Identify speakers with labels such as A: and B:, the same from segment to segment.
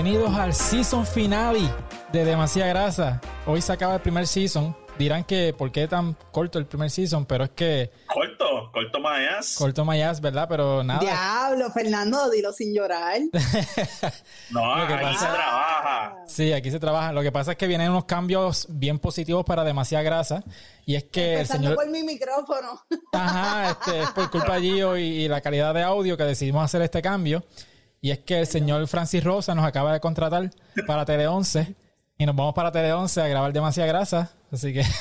A: Bienvenidos al season finale de Demasiada Grasa. Hoy se acaba el primer season. Dirán que por qué tan corto el primer season, pero es que
B: Corto, corto más.
A: corto mayas, ¿verdad? Pero nada.
C: Diablo, Fernando, dilo sin llorar.
B: No,
A: Lo que
B: aquí
A: pasa-
B: se trabaja.
A: Sí, aquí se trabaja. Lo que pasa es que vienen unos cambios bien positivos para Demasiada Grasa. Y es que el
C: Empezando
A: señor...
C: por mi micrófono.
A: Ajá, este, es por culpa de Gio y, y la calidad de audio que decidimos hacer este cambio. Y es que el señor Francis Rosa nos acaba de contratar para Tele 11 y nos vamos para Tele 11 a grabar demasiada grasa. Así que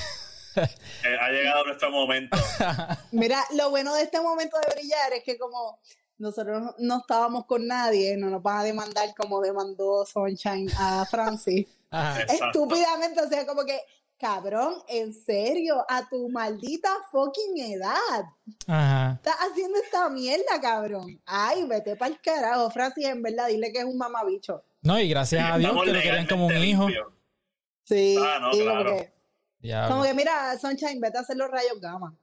B: Eh, ha llegado nuestro momento.
C: Mira, lo bueno de este momento de brillar es que como nosotros no- estábamos con nadie, no nos van a demandar como demandó Sunshine a Francis.
A: ajá.
C: Estúpidamente, o sea, como que, cabrón, en serio, a tu maldita fucking edad.
A: ajá.
C: Estás haciendo esta mierda, cabrón. Ay, vete para el carajo, Francis, en verdad, dile que es un mamabicho.
A: No, y gracias a Dios que lo querían como un hijo.
B: limpios.
C: Sí,
B: Ah, no,
C: como
B: claro.
C: que,
A: Diablo.
C: como que, mira, Sunshine, vete a hacer los rayos gamma.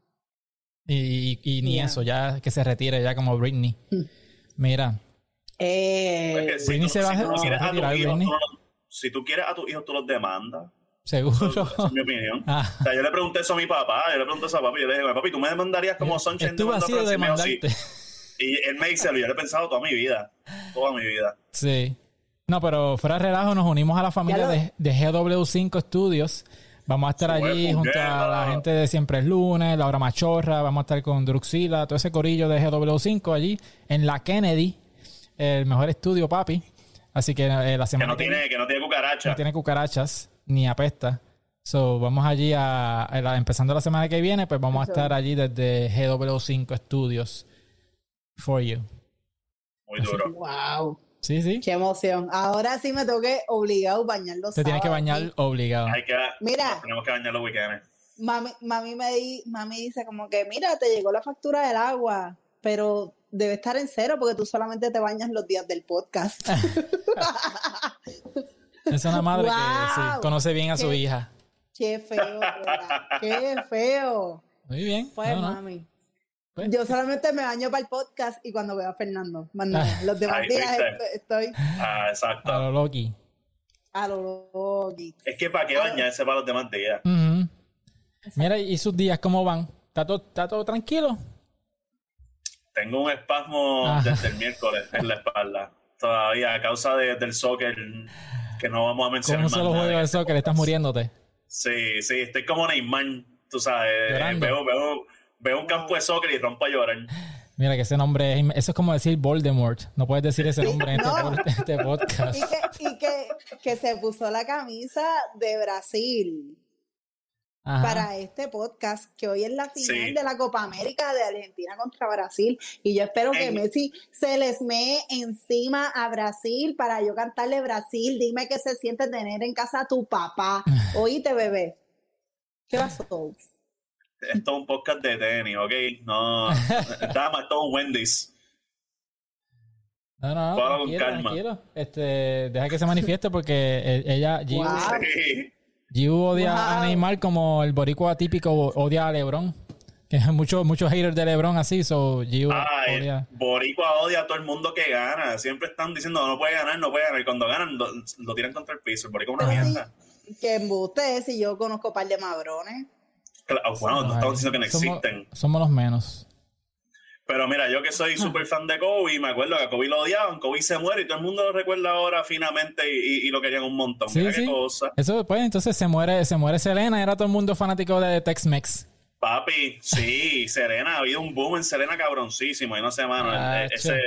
A: Y, y- y ni
C: Ya.
A: eso, ya que se retire ya como Britney. Mira,
C: Eh,
B: Es que si
A: Britney
B: tú-
A: se va-
B: si tú no
A: se va a
B: a
A: retirar,
B: hijos,
A: Britney.
B: tú no- Si tú quieres a tus hijos, tú los demandas.
A: Seguro.
B: Esa es mi opinión.
A: Ah,
B: O sea, yo le pregunté eso a mi papá, yo le pregunté eso a papi, yo le dije, papi, ¿tú me demandarías como Sunshine
A: Estuve
B: demandó
A: así de
B: Francis?" Me dijo, "Sí".
A: demandarte.
B: Y él me dice, yo lo he pensado toda mi vida, toda mi vida.
A: Sí. No, pero fuera de relajo, nos unimos a la familia de, de GW5 Studios. Vamos a estar allí junto a la gente de Siempre es Lunes, Laura Machorra, vamos a estar con Druxila, todo ese corillo de GW5 allí en la Kennedy, el mejor estudio, papi. Así que eh, la
B: Que
A: semana
B: no tiene, que no tiene cucaracha.
A: no tiene cucarachas ni apesta. So, vamos allí a, a la- empezando la semana que viene, pues vamos a estar allí desde GW5 Studios for you.
B: Muy duro.
C: wow,
A: Sí, sí.
C: qué emoción. Ahora sí me tengo que obligado a bañar los
A: Te tienes que bañar obligado.
B: Hay que,
C: Mira.
B: tenemos que bañar los weekends.
C: Mami, mami me di, mami dice como que, mira, te llegó la factura del agua, pero debe estar en cero porque tú solamente te bañas los días del podcast.
A: Es una madre que sí, conoce bien a su
C: Qué-
A: hija.
C: Qué feo, ¿verdad? Qué feo.
A: Muy bien.
C: Pues,
A: no, no.
C: mami.
A: Pues.
C: Yo solamente me baño para el podcast y cuando veo a Fernando. Nada. Los demás
B: Ahí
C: días estoy, estoy
B: Ah, exacto.
A: A lo Loki.
C: a lo loqui.
B: Es que para qué bañarse para los demás días.
A: Mira, ¿y sus días cómo van? ¿Está todo, está todo tranquilo?
B: Tengo un espasmo
A: Ajá.
B: desde el miércoles en la espalda. Todavía a causa de- del soccer que no vamos a mencionar más
A: solo juego de soccer estás muriéndote.
B: Sí, sí, estoy como Neymar, tú sabes.
A: Llorando.
B: Veo, veo, veo un campo de soccer y rompo a llorar.
A: Mira que ese nombre, es, eso es como decir Voldemort. No puedes decir ese nombre en este,
C: no.
A: este podcast.
C: Y, que, y que, que se puso la camisa de Brasil.
A: Ajá.
C: para este podcast, que hoy es la final
B: Sí.
C: de la Copa América de Argentina contra Brasil. Y yo espero que
B: En-
C: Messi se les mee encima a Brasil para yo cantarle Brasil. Dime qué se siente tener en casa a tu papá. Oíste, bebé. ¿Qué pasó?
B: Esto es un podcast de tenis, ¿ok? No, dama, esto es un Wendy's.
A: No, no,
B: con
A: tranquilo,
B: calma.
A: tranquilo. Este, deja que se manifieste porque eh, ella, Giu,
C: Wow.
B: Sí.
A: Giu odia a
C: Wow.
A: Neymar como el boricua típico odia a LeBron. Que hay muchos muchos haters de LeBron así, so Giu
B: Ay,
A: odia.
B: Boricua odia a todo el mundo que gana. Siempre están diciendo no puede ganar, no puede ganar. Y cuando ganan, lo, lo tiran contra el piso. El Boricua es una
C: sí.
B: mierda.
C: Que embuste si yo conozco un par de madrones.
B: Claro, bueno, no estamos diciendo que no
A: Somos-
B: existen.
A: Somos los menos.
B: Pero mira, yo que soy súper fan de Kobe, me acuerdo que a Kobe lo odiaban, Kobe se muere y todo el mundo lo recuerda ahora finamente y, y- y lo querían un montón.
A: Sí,
B: Mira
A: sí.
B: qué cosa.
A: Eso pues, entonces se muere, se muere Selena, era todo el mundo fanático de Tex-Mex.
B: Papi, sí, Serena, ha habido un boom en Serena cabroncísimo. Y no sé, mano,
A: Ah,
B: el- ese,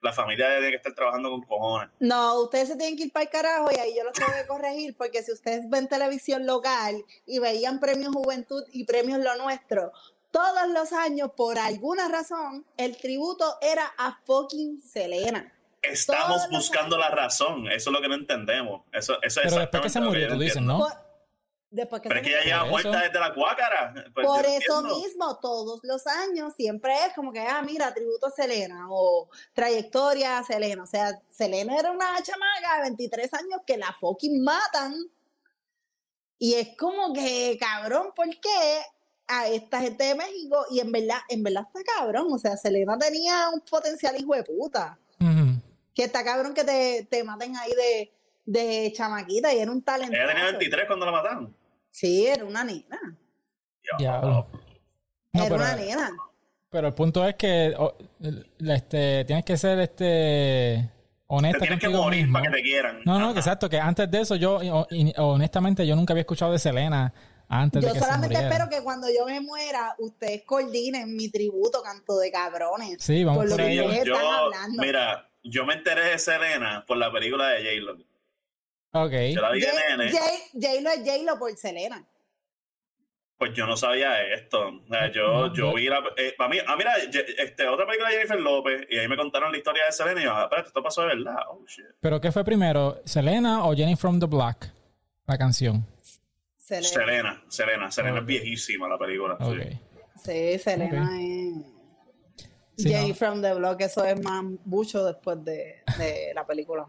B: la familia tiene que estar trabajando con cojones.
C: No, ustedes se tienen que ir para el carajo y ahí yo los tengo que corregir porque si ustedes ven televisión local y veían premios Juventud y premios Lo Nuestro, todos los años, por alguna razón, el tributo era a fucking Selena.
B: Estamos
C: Todos
B: buscando la razón, eso es lo que no entendemos. Eso, eso es
A: Pero después que se murió, tú dices. ¿no?
C: Por, después que
B: Pero es que ya
C: murió.
B: lleva muerta desde la cuácara. Pues
C: Por eso
B: entiendo.
C: mismo, todos los años siempre es como que, ah, mira, tributo a Selena o trayectoria a Selena. O sea, Selena era una chamaca de 23 años que la fucking matan. Y es como que, cabrón, ¿por qué a esta gente de México? Y en verdad, en verdad está cabrón. O sea, Selena tenía un potencial hijo de puta. Que está cabrón que te, te maten ahí de, de chamaquita y era un talento.
B: Ella tenía 23 cuando la mataron.
C: Sí, era una nena.
A: No,
C: era
A: pero,
C: una nena.
A: pero el punto es que este, tienes que ser este
B: Te
A: honesta
B: tienes que morir
A: mismo.
B: para que te quieran.
A: No, no,
B: Ajá.
A: que exacto, que antes de eso yo, honestamente, yo nunca había escuchado de Selena antes
C: Yo
A: de que se
C: solamente espero que cuando yo me muera, ustedes coordinen mi tributo, canto de cabrones.
A: Sí, vamos
C: por lo que
B: yo,
C: ustedes
B: yo-
C: están hablando.
B: mira, yo me enteré de Selena por la película de J-Lo.
A: Ok.
B: Yo la vi de
C: J-
B: nene,
C: J- J-Lo es J-Lo por Selena.
B: pues yo no sabía esto. O sea, yo,
A: No,
B: yo vi la. Eh, para mí, ah, mira, este, otra película de Jennifer López, y ahí me contaron la historia de Selena, y yo, ah, espérate, esto pasó de verdad. Oh, shit.
A: ¿Pero qué fue primero? ¿Selena o Jenny from the Block? La canción.
C: Selena.
B: Selena, Selena, es viejísima la película. sí.
C: Sí, Selena es.
A: Sí,
C: Jay
A: no.
C: from the Block, eso es más mucho después de, de la película.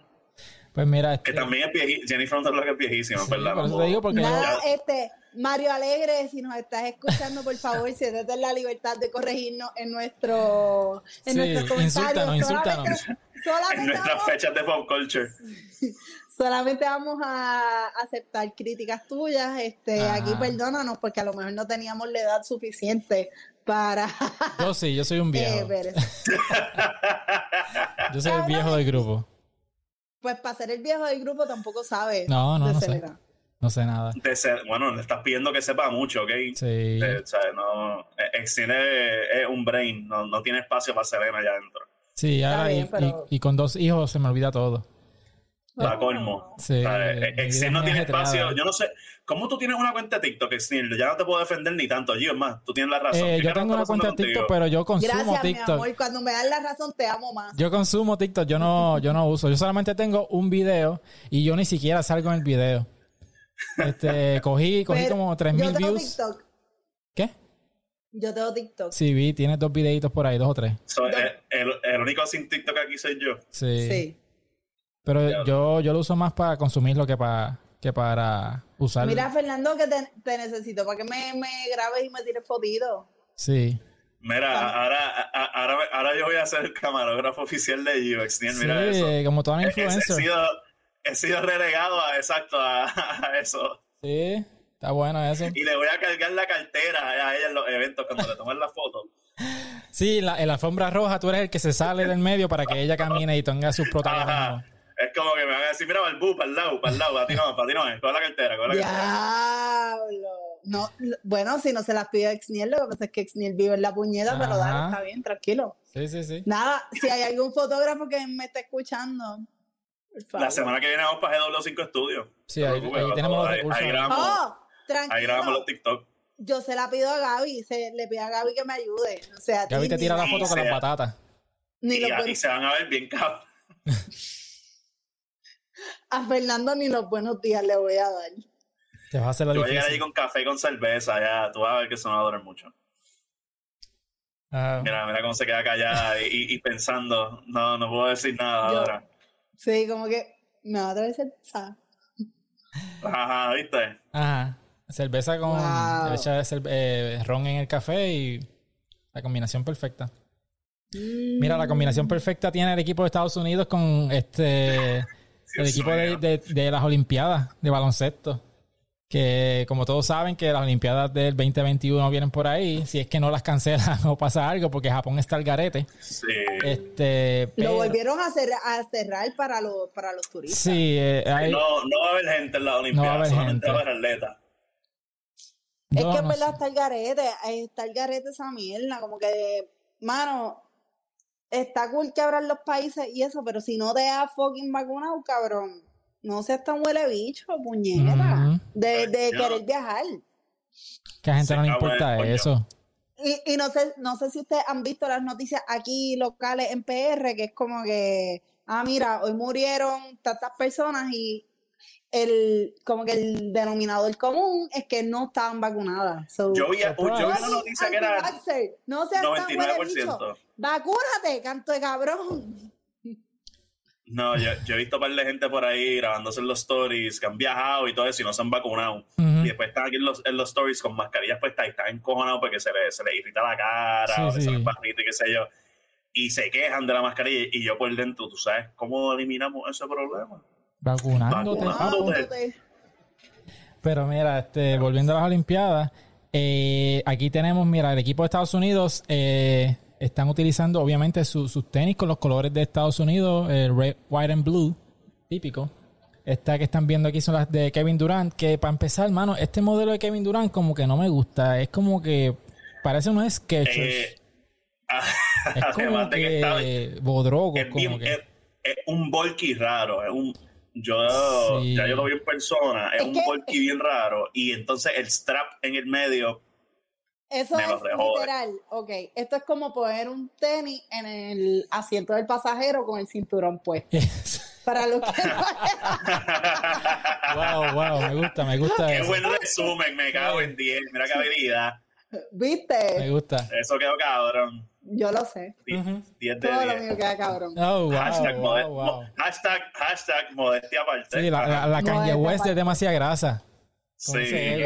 A: Pues mira, este,
B: Que también es viejísima. Jennifer from the Block es viejísima,
A: sí,
B: ¿verdad?
A: por eso
B: No
A: te digo yo,
C: este, Mario Alegre, si nos estás escuchando, por favor, siéntete en la libertad de corregirnos en nuestro en
A: Sí,
C: nuestros comentarios.
A: insúltanos, insúltanos.
C: Solamente,
B: En nuestras
C: vamos,
B: fechas de pop culture.
C: solamente vamos a aceptar críticas tuyas. Este, aquí perdónanos porque a lo mejor no teníamos la edad suficiente para
A: yo sí, yo soy un
C: eh,
A: viejo.
C: eso.
A: Yo soy el viejo del grupo.
C: Pues para ser el viejo del grupo tampoco sabe
A: No, no,
C: de
A: no sé. No sé nada.
B: De ser- bueno, le estás pidiendo que sepa mucho, ¿ok?
A: Sí.
B: Eh, o sea, no, eh, el cine es un brain, no, no tiene espacio para Selena allá adentro.
A: Sí, ahora y,
C: pero-
A: y- y con dos hijos se me olvida todo.
B: La colmo.
A: Sí,
B: O sea, eh,
A: mi
B: Exil no
A: es
B: tiene espacio. Yo no sé. ¿Cómo tú tienes una cuenta de TikTok, Exil? Ya no te puedo defender ni tanto. Yo, es más, tú tienes la razón.
A: Eh,
B: ¿Qué
A: yo tengo una cuenta de TikTok,
B: contigo?
A: pero yo consumo
C: Gracias, mi
A: TikTok.
C: amor. Cuando me das la razón, te amo más.
A: Yo consumo TikTok, yo no, yo no uso. Yo solamente tengo un video y yo ni siquiera salgo en el video. Este, cogí, cogí
C: Pero
A: como
C: yo
A: 3000
C: tengo
A: views.
C: TikTok.
A: ¿Qué?
C: Yo tengo TikTok.
A: Sí, vi, tienes dos videitos por ahí, dos o tres.
B: So, eh, el, el único sin TikTok aquí soy yo.
A: Sí.
C: Sí.
A: Pero yo, yo lo uso más para consumirlo que para, que para usar.
C: Mira, Fernando, que te, te necesito para que me, me grabes y me tires fotitos.
A: Sí.
B: Mira, ahora, a- ahora, ahora yo voy a ser el camarógrafo oficial de Gio. Exil, mira eso.
A: Como toda
B: he- he
A: influencer.
B: sido, he sido relegado a, exacto a, a eso.
A: Sí, está bueno eso.
B: Y le voy a cargar la cartera a ella en los eventos cuando le tomen la foto.
A: Sí, la, en la alfombra roja tú eres el que se sale del medio para que ella camine y tenga sus protagonismos.
B: Ajá. Es como que me van a decir, mira, Balbú, para el lado, para el lado, para ti no, para ti no, coge la cartera, coge la cartera.
C: Diablo. No, bueno, si no se las pide Exniel, lo que pasa es que Exniel vive en la puñeta, pero dale, está bien, tranquilo.
A: Sí, sí, sí.
C: Nada, si hay algún fotógrafo que me está escuchando.
B: La semana que viene vamos para GW5 Studios.
A: Sí, ahí- tenemos los recursos.
B: Ahí grabamos,
C: Oh,
B: ahí grabamos los TikTok.
C: Yo se la pido a Gaby, se, le pido a Gaby que me ayude. O sea,
A: Gaby te tira la foto con las patatas.
C: Ni
B: Y, y se van a ver bien cabrón.
C: a Fernando ni los buenos días le voy a dar.
A: Te vas a hacer la
B: Yo voy a llegar allí con café y con cerveza, ya, tú vas a ver que eso no va a durar mucho.
A: Ah,
B: Mira, mira cómo se queda callada y, y- y pensando, no, no puedo decir nada
C: Yo-
B: ahora.
C: Sí, como que me va a traer cerveza.
B: Ajá, ¿viste?
A: Ajá. Cerveza con.
C: Wow.
A: Cerve- eh, ron en el café y la combinación perfecta. Mira, la combinación perfecta tiene el equipo de Estados Unidos con este. el equipo de,
B: mío.
A: de- de las Olimpiadas de baloncesto. Que como todos saben que las Olimpiadas del 2021 vienen por ahí. Si es que no las cancelan o pasa algo, porque Japón está al garete.
B: Sí.
A: Este.
C: Lo volvieron a, cerrar, a cerrar para los, para los turistas.
A: Sí, eh, hay-
B: No, no va a haber gente en la Olimpiada,
A: No va a haber
B: solamente
A: gente.
B: va a haber atletas.
C: Es que en
A: no
C: verdad
A: sé.
C: está el garete, eh, está el garete esa mierda, como que, mano, está cool que abran los países y eso, pero si no te has fucking vacunado, cabrón, no seas tan huele bicho, puñeta, de, de querer viajar.
A: que a gente
B: Se
A: no le
B: el
A: importa eso.
C: Y, y no sé, no sé si ustedes han visto las noticias aquí locales en PR, que es como que, ah, mira, hoy murieron tantas personas y el, como que el denominador común es que no estaban vacunadas. So,
B: Yo vi, yo vi una noticia que era
C: No seas tan huele bicho.
B: 99%.
C: Vacúnate, canto de cabrón.
B: No, yo, yo he visto un par de gente por ahí grabándose en los stories que han viajado y todo eso y no se han vacunado. Y después están aquí en los, en los stories con mascarillas puestas y están encojonados porque se les se le irrita la cara
A: Sí,
B: o que se
A: sí.
B: les barrita y qué sé yo. y se quejan de la mascarilla y yo por dentro, ¿tú sabes cómo eliminamos ese problema?
A: Vacunándote. Pero mira, este, volviendo a las Olimpiadas, eh, aquí tenemos, mira, el equipo de Estados Unidos eh, están utilizando obviamente su- sus tenis con los colores de Estados Unidos, el red, white and blue, típico. Esta que están viendo aquí son las de Kevin Durant, que para empezar, hermano, este modelo de Kevin Durant como que no me gusta, es como que parece unos sketchers.
B: Eh,
A: es como
B: de que está-
A: que bodrogo,
B: es,
A: como
B: bien-
A: que...
B: es- es un bulky raro, es un yo
A: Sí.
B: ya yo lo vi en persona, es,
C: Es
B: un
C: que-
B: bulky bien raro y entonces el strap en el medio
C: Eso
B: Me
C: es literal. Ok, esto es como poner un tenis en el asiento del pasajero con el cinturón puesto. Para los que no
A: wow, wow, me gusta, me gusta
B: Qué
A: eso.
B: buen resumen, me cago en 10, mira qué habilidad.
A: Me
C: ¿Viste?
A: gusta.
B: Eso quedó cabrón.
C: Yo lo sé.
B: 10
A: Ujú.
B: 10 de
C: Todo lo
B: 10.
C: mío queda cabrón.
A: Oh, wow,
B: hashtag,
A: wow,
B: hashtag, hashtag modestia aparte.
A: Sí, la, la, la Kanye
C: es
A: West
C: aparte.
A: es demasiada grasa.
B: Sí.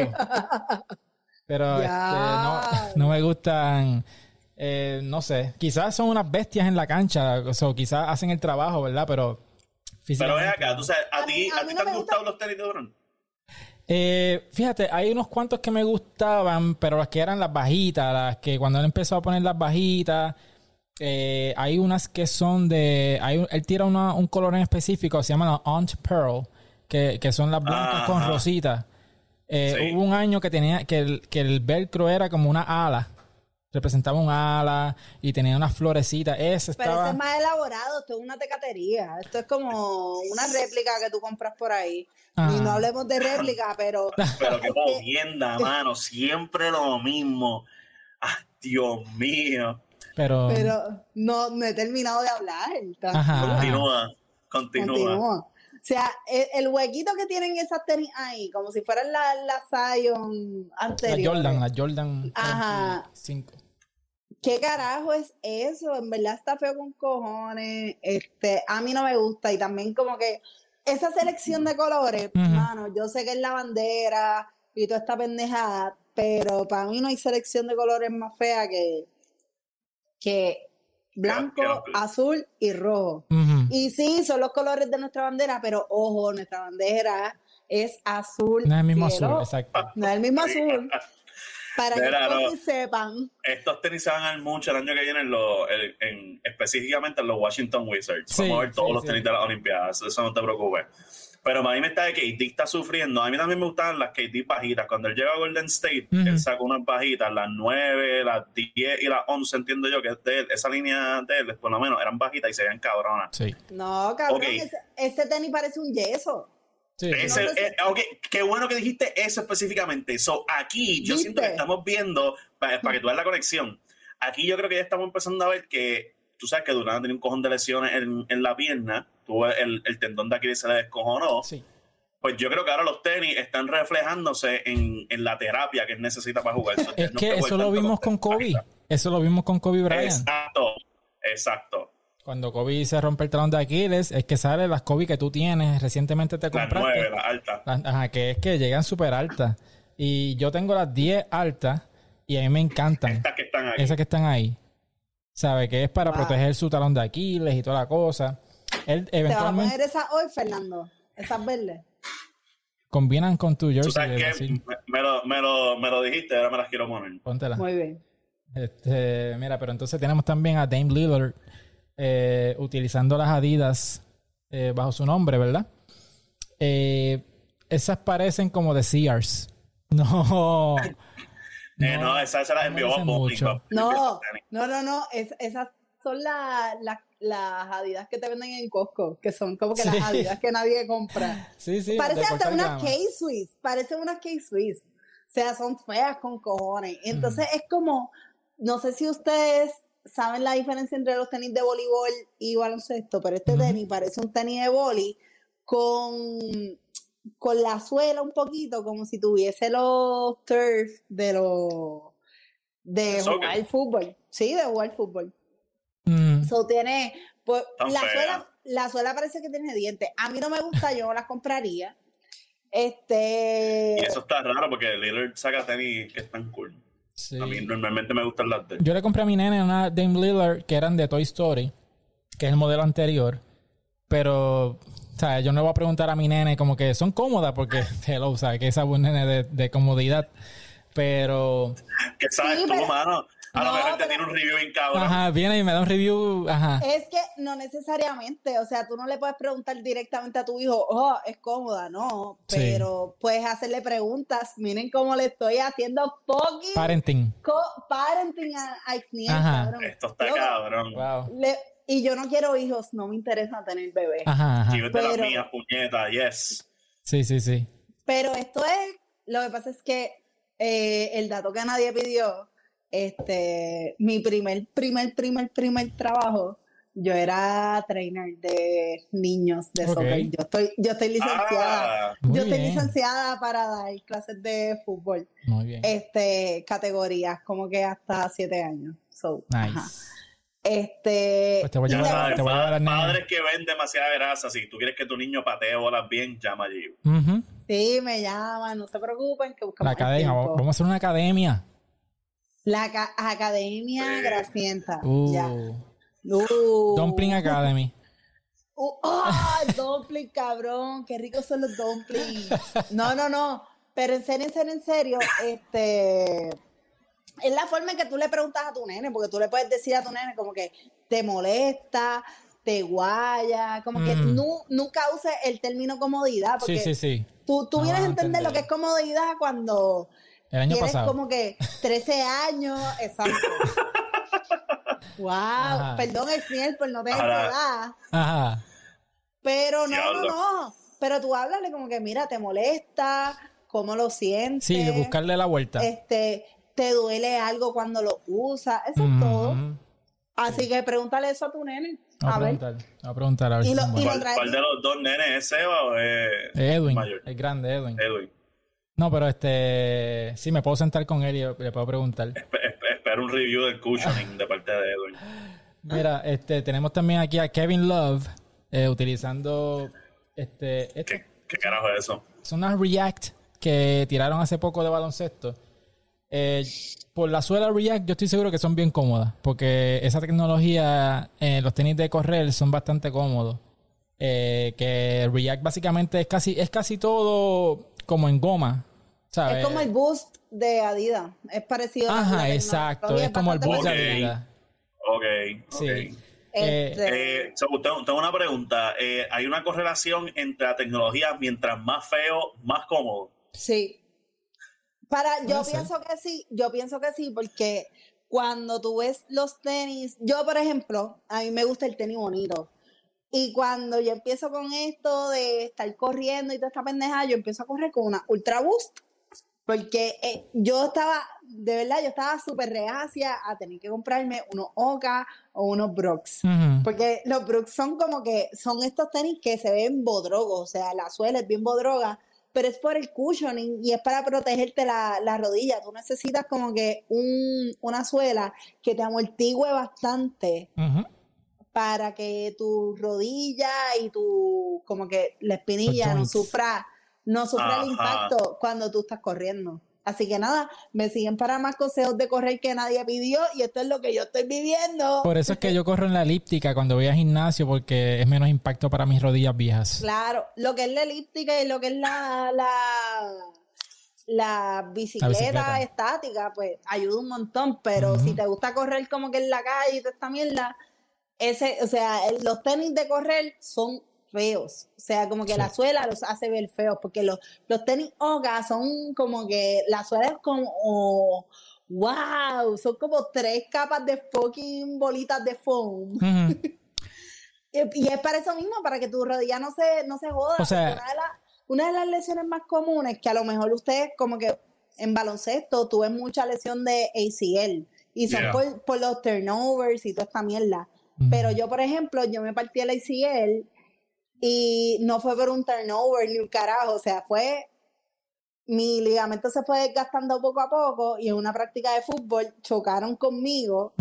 A: Pero este, no, no me gustan. eh, no sé. Quizás son unas bestias en la cancha. O sea, quizás hacen el trabajo, ¿verdad? Pero.
B: Pero ven acá, tú sabes, ¿a,
C: A
B: ti,
C: mí- a
B: ti
C: no
B: te han gustado los tenis de?
A: Eh, fíjate, hay unos cuantos que me gustaban, pero las que eran las bajitas, las que cuando él empezó a poner las bajitas, eh, hay unas que son de, hay, él tira una- un color en específico, se llama la Aunt Pearl, que, que son las blancas con
B: Ajá.
A: Eh,
B: Sí.
A: Hubo un año que tenía, que el, que el velcro era como una ala, representaba un ala y tenía unas florecitas, ese
C: Pero
A: estaba...
C: ese es más elaborado, esto es una tecatería. Esto es como una réplica que tú compras por ahí.
A: Ah.
C: Y no hablemos de réplica, pero
B: Pero qué jodienda, mano, siempre lo mismo. Ah, Dios mío.
A: pero,
C: pero no, no he terminado de hablar.
A: Ajá.
B: Continúa, continúa.
C: Continúa. O sea, el, el huequito que tienen esas tenis ahí, como si fueran las la Zion
A: la
C: anteriores.
A: Jordan, la Jordan
C: Ajá.
A: 25.
C: ¿Qué carajo es eso? En verdad está feo con cojones. Este, a mí no me gusta. Y también como que esa selección de colores,
A: Ujú.
C: mano, yo sé que es la bandera y toda esta pendejada, pero para mí no hay selección de colores más fea que, que blanco, azul y rojo.
A: Ujú.
C: Y sí, son los colores de nuestra bandera, pero ojo, nuestra bandera es azul.
A: No es el mismo
C: cielo.
A: azul, exacto.
C: No es el mismo azul. Para que
B: Mira, no.
C: sepan.
B: Estos tenis se van a ver mucho el año que viene, en los- en- en- específicamente en los Washington Wizards.
A: Sí,
B: Vamos a ver todos
A: sí,
B: los
A: sí.
B: tenis de las Olimpiadas, eso no te preocupes. Pero a mí me está de KD está sufriendo. A mí también me gustaban las KD bajitas. Cuando él llega a Golden State, él sacó unas bajitas, las 9, las 10 y las 11, entiendo yo, que es de él. Esa línea de él, por lo menos, eran bajitas y se veían cabronas.
A: Sí.
C: No, cabrón,
B: Ok.
C: ese, ese tenis parece un yeso.
A: Sí.
B: Ese-
C: No sé si-
B: eh, ok, qué bueno que dijiste eso específicamente. So, aquí yo
C: ¿Viste?
B: siento que estamos viendo, para, para que tú veas la conexión, aquí yo creo que ya estamos empezando a ver que, tú sabes que Durán tenía un cojón de lesiones en, en la pierna, tuvo el, el tendón de aquí se le descojonó,
A: Sí.
B: pues yo creo que ahora los tenis están reflejándose en, en la terapia que él necesita para jugar. So,
A: Es
B: no
A: que eso lo vimos con Kobe. Eso lo vimos con Kobe Bryant.
B: Exacto, exacto.
A: Cuando Kobe se rompe el talón de Aquiles, es que sale las Kobe que tú tienes, recientemente te
B: Las
A: compraste.
B: nueve, las altas.
A: Las- Ajá, que es que llegan súper altas. Y yo tengo las 10 altas y a mí me encantan.
B: Estas que están ahí.
A: Esas que están ahí. ¿Sabe? Que es para
C: Wow.
A: proteger su talón de Aquiles y toda la cosa. Él
C: ¿Te vas a
A: eventualmente
C: poner esas hoy, Fernando? Esas verdes.
A: combinan con tu
B: Tú
A: jersey
B: sabes
A: de
B: que
A: Brasil.
B: me, me lo, me, lo, me lo dijiste, ahora me las quiero poner.
A: Póntela.
C: Muy bien.
A: Este, mira, pero entonces tenemos también a Dame Lillard eh, utilizando las Adidas eh, bajo su nombre, ¿verdad? Eh, esas parecen como de Sears. No.
B: Eh, no, esa se las envió
A: parece
B: a Bobby.
A: mucho.
C: No, no, no, no. es- esas son la- la- las Adidas que te venden en Costco, que son como que
A: Sí.
C: las Adidas que nadie compra.
A: Sí, sí.
C: Parece hasta unas. K-Swiss, parecen unas K-Swiss. O sea, son feas con cojones. Entonces es como, no sé si ustedes saben la diferencia entre los tenis de voleibol y baloncesto, pero este tenis parece un tenis de voli con, con la suela un poquito, como si tuviese los turf de los de
B: Soccer.
C: jugar fútbol. Sí, de jugar fútbol.
A: Mm,
C: So tiene, pues, la
B: fea.
C: suela, la suela parece que tiene dientes. A mí no me gusta, yo no las compraría. Este,
B: Y eso está raro porque Lillard saca tenis que están cool.
A: Sí.
B: A mí normalmente me gustan las de.
A: Yo le compré a mi nene una Dame Lillard que eran de Toy Story, que es el modelo anterior. Pero, o sea, yo no le voy a preguntar a mi nene como que son cómodas porque, hello, o sea, que esa es un nene de, de comodidad. Pero,
B: ¿Qué sabes
C: Sí,
B: tú,
C: pero-
B: mano? A lo
C: No,
B: mejor te
C: pero-
B: tiene un review bien cabrón.
A: ajá, viene y me da un review, ajá.
C: Es que no necesariamente, o sea, tú no le puedes preguntar directamente a tu hijo, oh, es cómoda, no,
A: Sí.
C: pero puedes hacerle preguntas, miren cómo le estoy haciendo fucking
A: Parenting.
C: co- parenting a, a
A: Ajá.
C: cabrón.
B: Esto está cabrón.
A: Wow.
C: le- y yo no quiero hijos, no me interesa tener bebés.
A: Ajá, ajá.
B: Ves de las
C: Pero-
B: mías, puñeta, yes.
A: Sí, sí, sí.
C: Pero esto es, lo que pasa es que eh, el dato que nadie pidió, este, mi primer, primer, primer, primer trabajo, yo era trainer de niños de
A: Ok.
C: soccer. Yo estoy, yo estoy licenciada.
B: Ah,
C: yo estoy
A: bien.
C: licenciada para dar clases de fútbol,
A: Muy bien.
C: este, categorías, como que hasta siete años. So,
A: Nice.
C: ajá. Este,
A: Pues te voy a llevar te voy a llevar
B: padres que ven demasiada grasa, si tú quieres que tu niño patee bolas bien, llama allí.
C: Sí, me llaman, no se preocupen, que buscamos
A: La academia, vamos a hacer una academia.
C: La aca- Academia
B: Sí.
C: Gracienta.
A: Uh,
C: Ya. Uh.
A: Dumpling Academy.
C: Uh, ¡Ah! dumpling, cabrón. Qué ricos son los dumplings. No, no, no. Pero en serio, en serio, en serio, este. Es la forma en que tú le preguntas a tu nene, porque tú le puedes decir a tu nene como que te molesta, te guaya, como que
A: Mm.
C: no, nunca uses el término comodidad, porque
A: Sí, sí, sí.
C: tú, tú vienes a entender lo que es comodidad cuando
A: El año
C: tienes
A: pasado.
C: como que 13 años, exacto. wow,
A: Ajá.
C: perdón, Esniel, por no tener edad.
A: Ajá.
C: Pero no, no, no. Pero tú háblale como que, mira, te molesta, cómo lo sientes.
A: Sí, de buscarle la vuelta.
C: Este, te duele algo cuando lo usas. Eso es todo. Así que pregúntale eso a tu nene.
A: Vamos
C: A
A: a
C: ver.
A: a preguntar a ver
C: Y
A: si
C: lo- y.
B: ¿Cuál,
C: trae-
B: cuál de los dos nenes es Seba o es
A: Edwin,
B: mayor?
A: el grande Edwin.
B: Edwin.
A: No, pero este, sí, me puedo sentar con él y le puedo preguntar.
B: Espe- espe- Espero un review del cushioning de parte de Edwin.
A: Mira, este, tenemos también aquí a Kevin Love eh, utilizando este, esto,
B: ¿Qué, qué carajo es eso?
A: son unas React que tiraron hace poco de baloncesto. Eh, por la suela React, yo estoy seguro que son bien cómodas, porque esa tecnología, eh, los tenis de correr son bastante cómodos. Eh, que React básicamente es casi, es casi todo como en goma. ¿sabes?
C: Es como el boost de Adidas. Es parecido a la
A: Ajá, exacto. Es como el boost de. Adidas.
B: Ok, ok.
A: Sí. Eh,
C: Este,
B: Eh, so, tengo, tengo una pregunta. Eh, ¿Hay una correlación entre la tecnología mientras más feo, más cómodo?
C: Sí. Para, yo
A: ser.
C: pienso que sí, yo pienso que sí, porque cuando tú ves los tenis, yo por ejemplo, a mí me gusta el tenis bonito. Y cuando yo empiezo con esto de estar corriendo y toda esta pendeja, yo empiezo a correr con una Ultra Boost. Porque eh, yo estaba, de verdad, yo estaba súper reacia a tener que comprarme unos Oka o unos Brooks.
A: ujú.
C: Porque los Brooks son como que son estos tenis que se ven bodrogos, o sea, la suela es bien bodroga, pero es por el cushioning y es para protegerte la, la rodilla. Tú necesitas como que un, una suela que te amortigue bastante para que tu rodilla y tu, como que la espinilla no sufra, no sufra
B: Ajá.
C: el impacto cuando tú estás corriendo. Así que nada, me siguen para más consejos de correr que nadie pidió y esto es lo que yo estoy viviendo.
A: Por eso es que yo corro en la elíptica cuando voy al gimnasio porque es menos impacto para mis rodillas viejas.
C: Claro, lo que es la elíptica y lo que es la, la, la bicicleta,
A: bicicleta.
C: estática, pues ayuda un montón, pero si te gusta correr como que en la calle y toda esta mierda, ese, o sea, los tenis de correr son feos, o sea, como que
A: Sí.
C: la suela los hace ver feos, porque los, los tenis Oga son como que la suela es como, oh, wow, son como tres capas de fucking bolitas de foam. Y y es para eso mismo, para que tu rodilla no se, no se joda.
A: O sea-
C: una, de las- una de las lesiones más comunes, que a lo mejor ustedes como que en baloncesto tuve mucha lesión de ACL y son
B: Yeah.
C: por, por los turnovers y toda esta mierda. Pero yo, por ejemplo, yo me partí el ACL y no fue por un turnover ni un carajo, o sea, fue mi ligamento se fue desgastando poco a poco y en una práctica de fútbol chocaron conmigo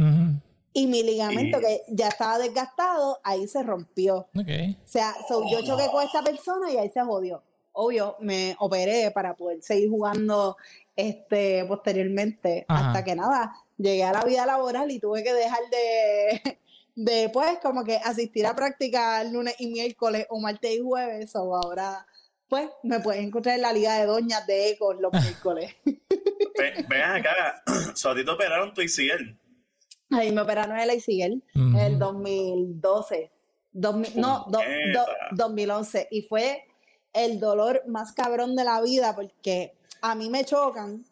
C: y mi ligamento
B: Y-
C: que ya estaba desgastado, ahí se rompió.
A: Ok.
C: O sea, so, yo choqué con esta persona y ahí se jodió. Obvio, me operé para poder seguir jugando este, posteriormente,
A: Ajá.
C: hasta que nada, llegué a la vida laboral y tuve que dejar de, de pues, como que asistir a práctica lunes y miércoles o martes y jueves, o ahora, pues, me puedes encontrar en la Liga de Doñas de Ecos los miércoles.
B: Ve- Vean acá, so, a ti te operaron tu ICL.
C: Ahí me operaron el ACL en el 2012. 2000 no, do- do-
B: Puñeta.
C: 2011. Y fue el dolor más cabrón de la vida porque a mí me chocan,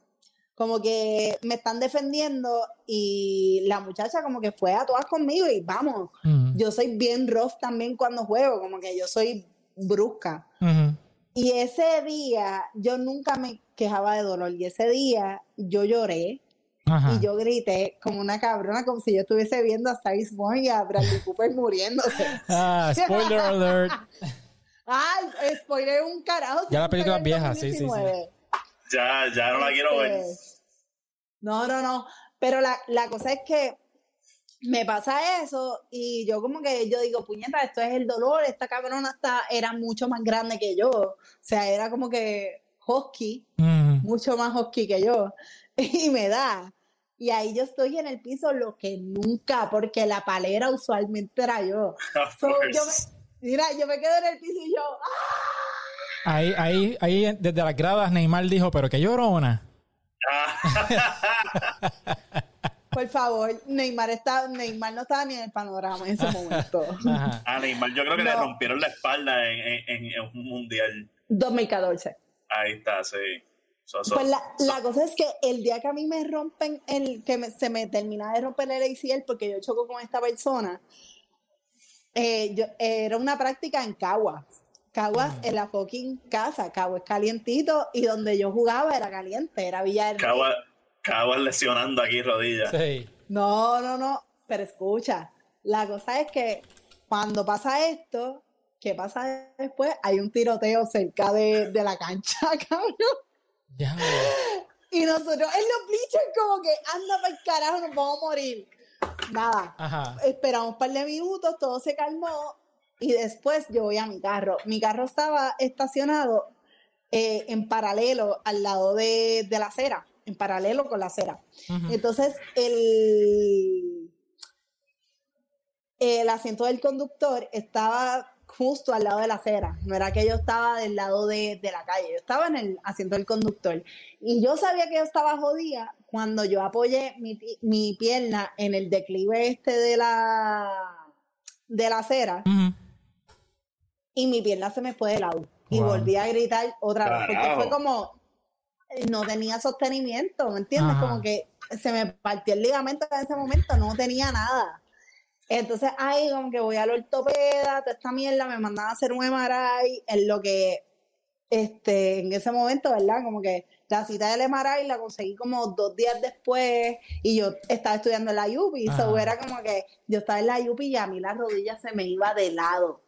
C: como que me están defendiendo y la muchacha como que fue a todas conmigo y vamos, yo soy bien rough también cuando juego, como que yo soy brusca. Y ese día yo nunca me quejaba de dolor y ese día yo lloré
A: Ajá.
C: y yo grité como una cabrona, como si yo estuviese viendo a Star Born y a Bradley Cooper muriéndose.
A: Ah, spoiler alert.
C: Ay, spoiler un carajo.
A: Ya la película es vieja, sí, sí, sí.
C: 2019.
B: Ya, ya no la quiero ver.
C: Este, No, no, no. Pero la, la cosa es que me pasa eso y yo como que yo digo, puñeta, esto es el dolor, esta cabrona está, era mucho más grande que yo. O sea, era como que husky, mucho más husky que yo. Y me da. Y ahí yo estoy en el piso lo que nunca, porque la palera usualmente era yo.
B: Of
C: So,
B: course.
C: yo me- mira, yo me quedo en el piso y yo, ¡ah!
A: Ahí, ahí, ahí, desde las gradas, Neymar dijo, pero que llorona.
B: Ah,
C: Por favor, Neymar, está, Neymar no estaba ni en el panorama en ese momento.
A: Ajá.
B: a Neymar yo creo que le rompieron la espalda en, en- en- en un mundial.
C: 2014.
B: Ahí está, sí. So- so-
C: Pues la,
B: so-
C: la cosa es que el día que a mí me rompen, el que me- se me termina de romper el ACL porque yo choco con esta persona, eh, yo- era una práctica en Caguas. Caguas en la fucking casa. Caguas calientito y donde yo jugaba era caliente, era Villa del.
B: Cabas Cabas lesionando aquí rodillas.
A: Sí.
C: No, no, no, pero escucha, la cosa es que cuando pasa esto, ¿qué pasa después? Hay un tiroteo cerca de, de la cancha, cabrón.
A: Ya.
C: Y nosotros en los bleachers como que anda para el carajo, nos vamos a morir. Nada,
A: Ajá.
C: esperamos un par de minutos, todo se calmó y después yo voy a mi carro. Mi carro estaba estacionado eh, en paralelo al lado de, de la acera, en paralelo con la acera. Entonces, el, el asiento del conductor estaba justo al lado de la acera. No era que yo estaba del lado de, de la calle, yo estaba en el asiento del conductor. Y yo sabía que yo estaba jodida cuando yo apoyé mi, mi pierna en el declive este de la, de la acera. Y mi pierna se me fue de lado. Y
A: Wow.
C: volví a gritar otra vez, porque fue como, eh, no tenía sostenimiento, ¿me entiendes?
A: Ajá.
C: Como que se me partió el ligamento en ese momento, no tenía nada. Entonces ahí como que voy al ortopeda, toda esta mierda, me mandan a hacer un MRI, en lo que, este, en ese momento, ¿verdad? Como que la cita del MRI la conseguí como dos días después y yo estaba estudiando en la UPI,
A: Ajá.
C: so era como que yo estaba en la UPI y a mí la rodilla se me iba de lado.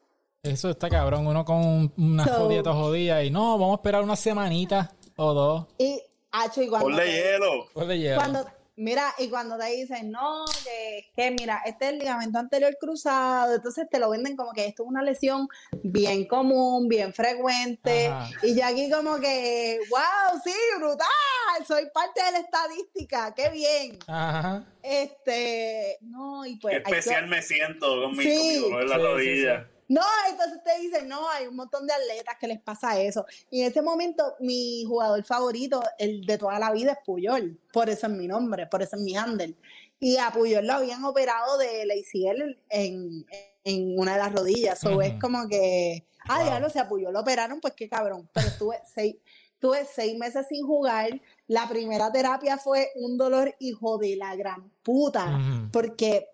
A: Eso está cabrón. Uno con una
C: So-
A: jodida jodida y no, vamos a esperar una semanita o dos.
C: Y, hacho, y cuando,
B: Ponle
C: te-
B: hielo.
A: Pues de hielo.
C: cuando, mira, y cuando te dicen, no, que, que mira, este es el ligamento anterior cruzado, entonces te lo venden como que esto es una lesión bien común, bien frecuente,
A: Ajá.
C: y yo aquí como que, wow, sí, brutal, soy parte de la estadística, qué bien.
A: Ajá.
C: Este, no, y pues...
B: Qué
C: hay que-
B: especial me siento con mi,
C: Sí.
B: con mi dolor en la
A: Sí, sí,
B: rodilla.
C: No, entonces te dicen, no, hay un montón de atletas que les pasa eso. Y en ese momento, mi jugador favorito, el de toda la vida, es Puyol. Por eso es mi nombre, por eso es mi handle. Y a Puyol lo habían operado de la ACL en, en una de las rodillas. O es como que, ah,
A: Wow.
C: diablo, si a Puyol lo operaron, pues qué cabrón. Pero estuve seis, tuve seis meses sin jugar. La primera terapia fue un dolor hijo de la gran puta porque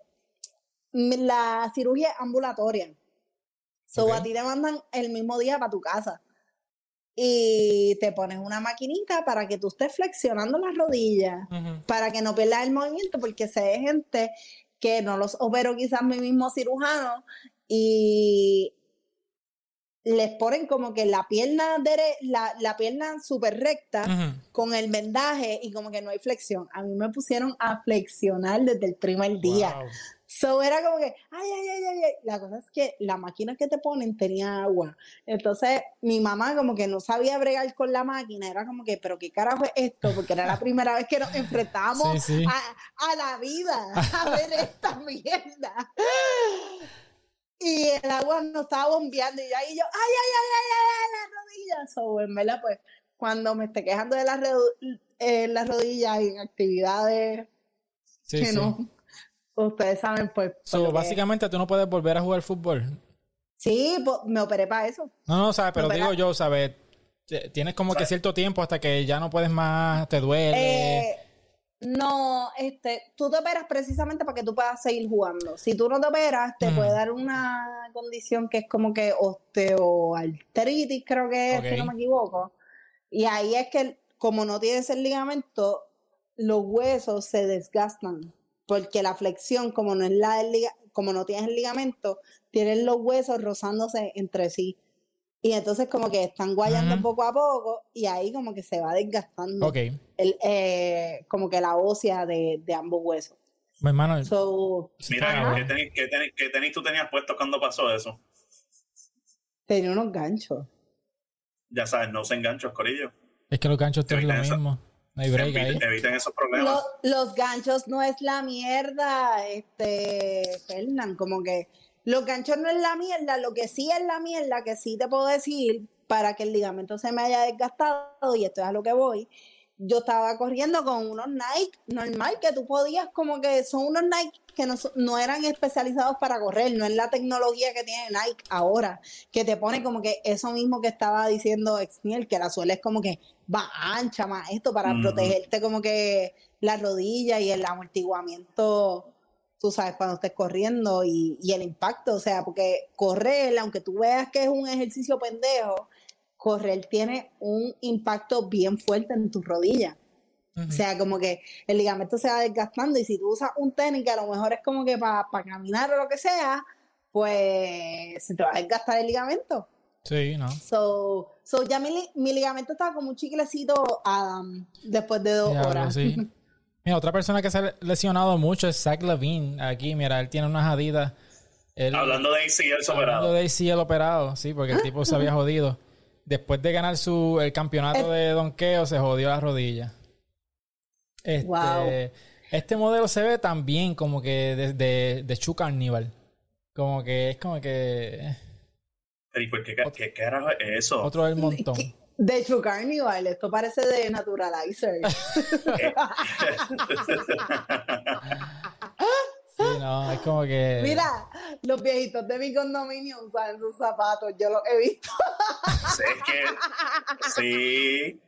C: la cirugía es ambulatoria. So, a ti te mandan el mismo día para tu casa. Y te pones una maquinita para que tú estés flexionando las rodillas, para que no pierdas el movimiento, porque sé de gente que no los operó quizás mi mismo cirujano y les ponen como que la pierna dere- la, la pierna súper recta con el vendaje y como que no hay flexión. A mí me pusieron a flexionar desde el primer día.
A: Wow.
C: So era como que, ay, ay, ay, ay, ay. La cosa es que la máquina que te ponen tenía agua. Entonces, mi mamá como que no sabía bregar con la máquina. Era como que, pero qué carajo es esto? Porque era la primera vez que nos enfrentábamos
A: Sí, sí.
C: A, a la vida a ver esta mierda. Y el agua nos estaba bombeando y yo ahí yo, ay, ay, ay, ay, ay, ay, las rodillas. So, en verdad, pues, cuando me esté quejando de las, eh, las rodillas en actividades
A: Sí,
C: que
A: sí.
C: no, ustedes saben, pues. por
A: So, básicamente tú no puedes volver a jugar fútbol.
C: Sí, pues, me operé para eso.
A: No, no, sabes, pero digo yo, sabes, tienes como que cierto tiempo hasta que ya no puedes más, te duele.
C: Eh, no, este, tú te operas precisamente para que tú puedas seguir jugando. Si tú no te operas, te
A: Mm.
C: puede dar una condición que es como que osteoartritis, creo que es, si no me equivoco. Y ahí es que, como no tienes el ligamento, los huesos se desgastan. Porque la flexión, como no es la del liga- como no tienes el ligamento, tienen los huesos rozándose entre sí. Y entonces como que están guayando poco a poco y ahí como que se va desgastando
A: ok,
C: el, eh, como que la ósea de, de ambos huesos.
A: mi hermano.
C: So,
B: Mira. ¿qué tenis, qué, tenis, qué tenis tú tenías puesto cuando pasó eso?
C: tenía unos ganchos.
B: Ya sabes, no se enganchos, Corillo.
A: es que los ganchos es lo mismo. No hay break ahí.
B: Eviten, eviten esos problemas.
C: Lo- los ganchos no es la mierda, este, Fernán, como que los ganchos no es la mierda, lo que sí es la mierda, que sí te puedo decir, para que el ligamento se me haya desgastado, y esto es a lo que voy, yo estaba corriendo con unos Nike normal, que tú podías, como que son unos Nike que no, no eran especializados para correr, no es la tecnología que tiene Nike ahora, que te pone como que eso mismo que estaba diciendo Exniel, que la suela es como que va ancha más esto para protegerte como que la rodilla y el amortiguamiento, tú sabes, cuando estés corriendo y, y el impacto, o sea, porque correr, aunque tú veas que es un ejercicio pendejo, correr tiene un impacto bien fuerte en tus rodillas.
A: Ujú.
C: O sea, como que el ligamento se va desgastando y si tú usas un tenis que a lo mejor es como que para caminar o lo que sea, pues se te va a desgastar el ligamento.
A: Sí, no.
C: So, so ya mi, li- mi ligamento estaba como un chiclecito um, después de dos horas.
A: sí. Mira, otra persona que se ha lesionado mucho es Zach Levine. Aquí, mira, él tiene unas adidas. Él-
B: Hablando de ACL
A: hablando
B: superado.
A: de ACL operado, sí, porque el tipo se había jodido. Después de ganar su el campeonato de donqueo, se jodió la rodilla. Este,
C: Wow.
A: este modelo se ve también como que de, de, de Shoe Carnival. Como que es como que
B: ¿Y por qué, qué, qué carajo es eso?
A: otro del montón.
C: De hecho, Carnival, esto parece de Naturalizer.
B: Eh,
A: Sí, no, es como que.
C: Mira, los viejitos de mi condominio usan sus zapatos, yo los he visto.
B: Sí, es que sí.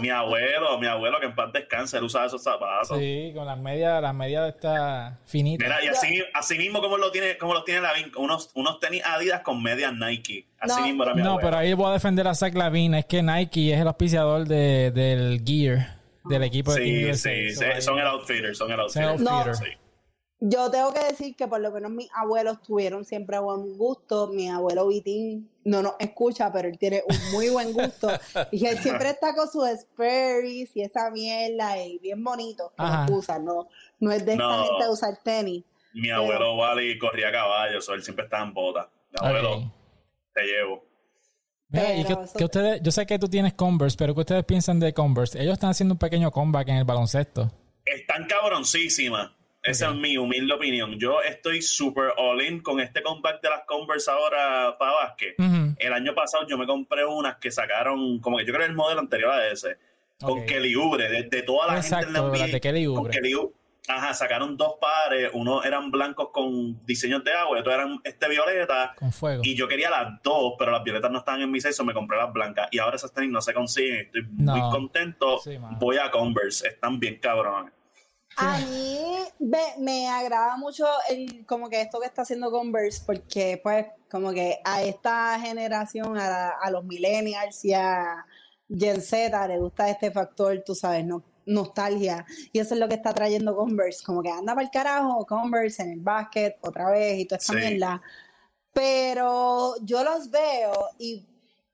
B: Mi abuelo, mi abuelo que en paz descanse, él usaba esos zapatos.
A: Sí, con las medias, las medias de esta finita.
B: Mira, y así, así mismo como lo tiene, como los tiene Lavín, unos, unos tenis Adidas con medias Nike. Así
C: No.
B: mismo era mi
A: No,
B: abuelo.
A: pero ahí voy a defender a Zach Lavin. Es que Nike es el auspiciador de, del gear del equipo de Team
B: Sí,
A: USA.
B: sí, sí, son el outfitter, son el outfitter.
A: outfitter.
B: Sí.
C: Yo tengo que decir que por lo menos mis abuelos tuvieron siempre buen gusto. Mi abuelo Vitín no nos escucha, pero él tiene un muy buen gusto. Y él siempre está con sus Sperry's y esa mierda y bien bonito que usa. No, no es de esta
B: No.
C: gente de usar tenis.
B: Mi abuelo Wally corría a caballo, so él siempre estaba en bota. Mi abuelo, te llevo.
A: Mira, y
C: Pero
A: que ustedes, yo sé que tú tienes Converse, pero ¿qué ustedes piensan de Converse? Ellos están haciendo un pequeño comeback en el baloncesto.
B: Están cabroncísimas. Esa es mi humilde opinión. Yo estoy super all in con este comeback de las Converse ahora para básquet.
A: Ujú.
B: El año pasado yo me compré unas que sacaron, como que yo creo el modelo anterior a ese, con
A: Ok.
B: Kelly Oubre, de, de toda la gente en
A: Exacto,
B: la
A: de Kelly
B: con
A: Oubre.
B: Kelly Oubre. Ajá, sacaron dos pares, unos eran blancos con diseños de agua y otros eran este violeta.
A: Con fuego.
B: Y yo quería las dos, pero las violetas no estaban en mi size, me compré las blancas. Y ahora esas tenis no se consiguen, estoy
A: No.
B: muy contento.
A: Sí.
B: Voy a Converse, están bien cabrones.
C: A mí me, me agrada mucho el, como que esto que está haciendo Converse, porque pues como que a esta generación, a, la- a los millennials y a Gen Z le gusta este factor, tú sabes, no, nostalgia. Y eso es lo que está trayendo Converse, como que anda para el carajo Converse en el básquet otra vez y toda esta
B: Sí.
C: mierda. Pero yo los veo y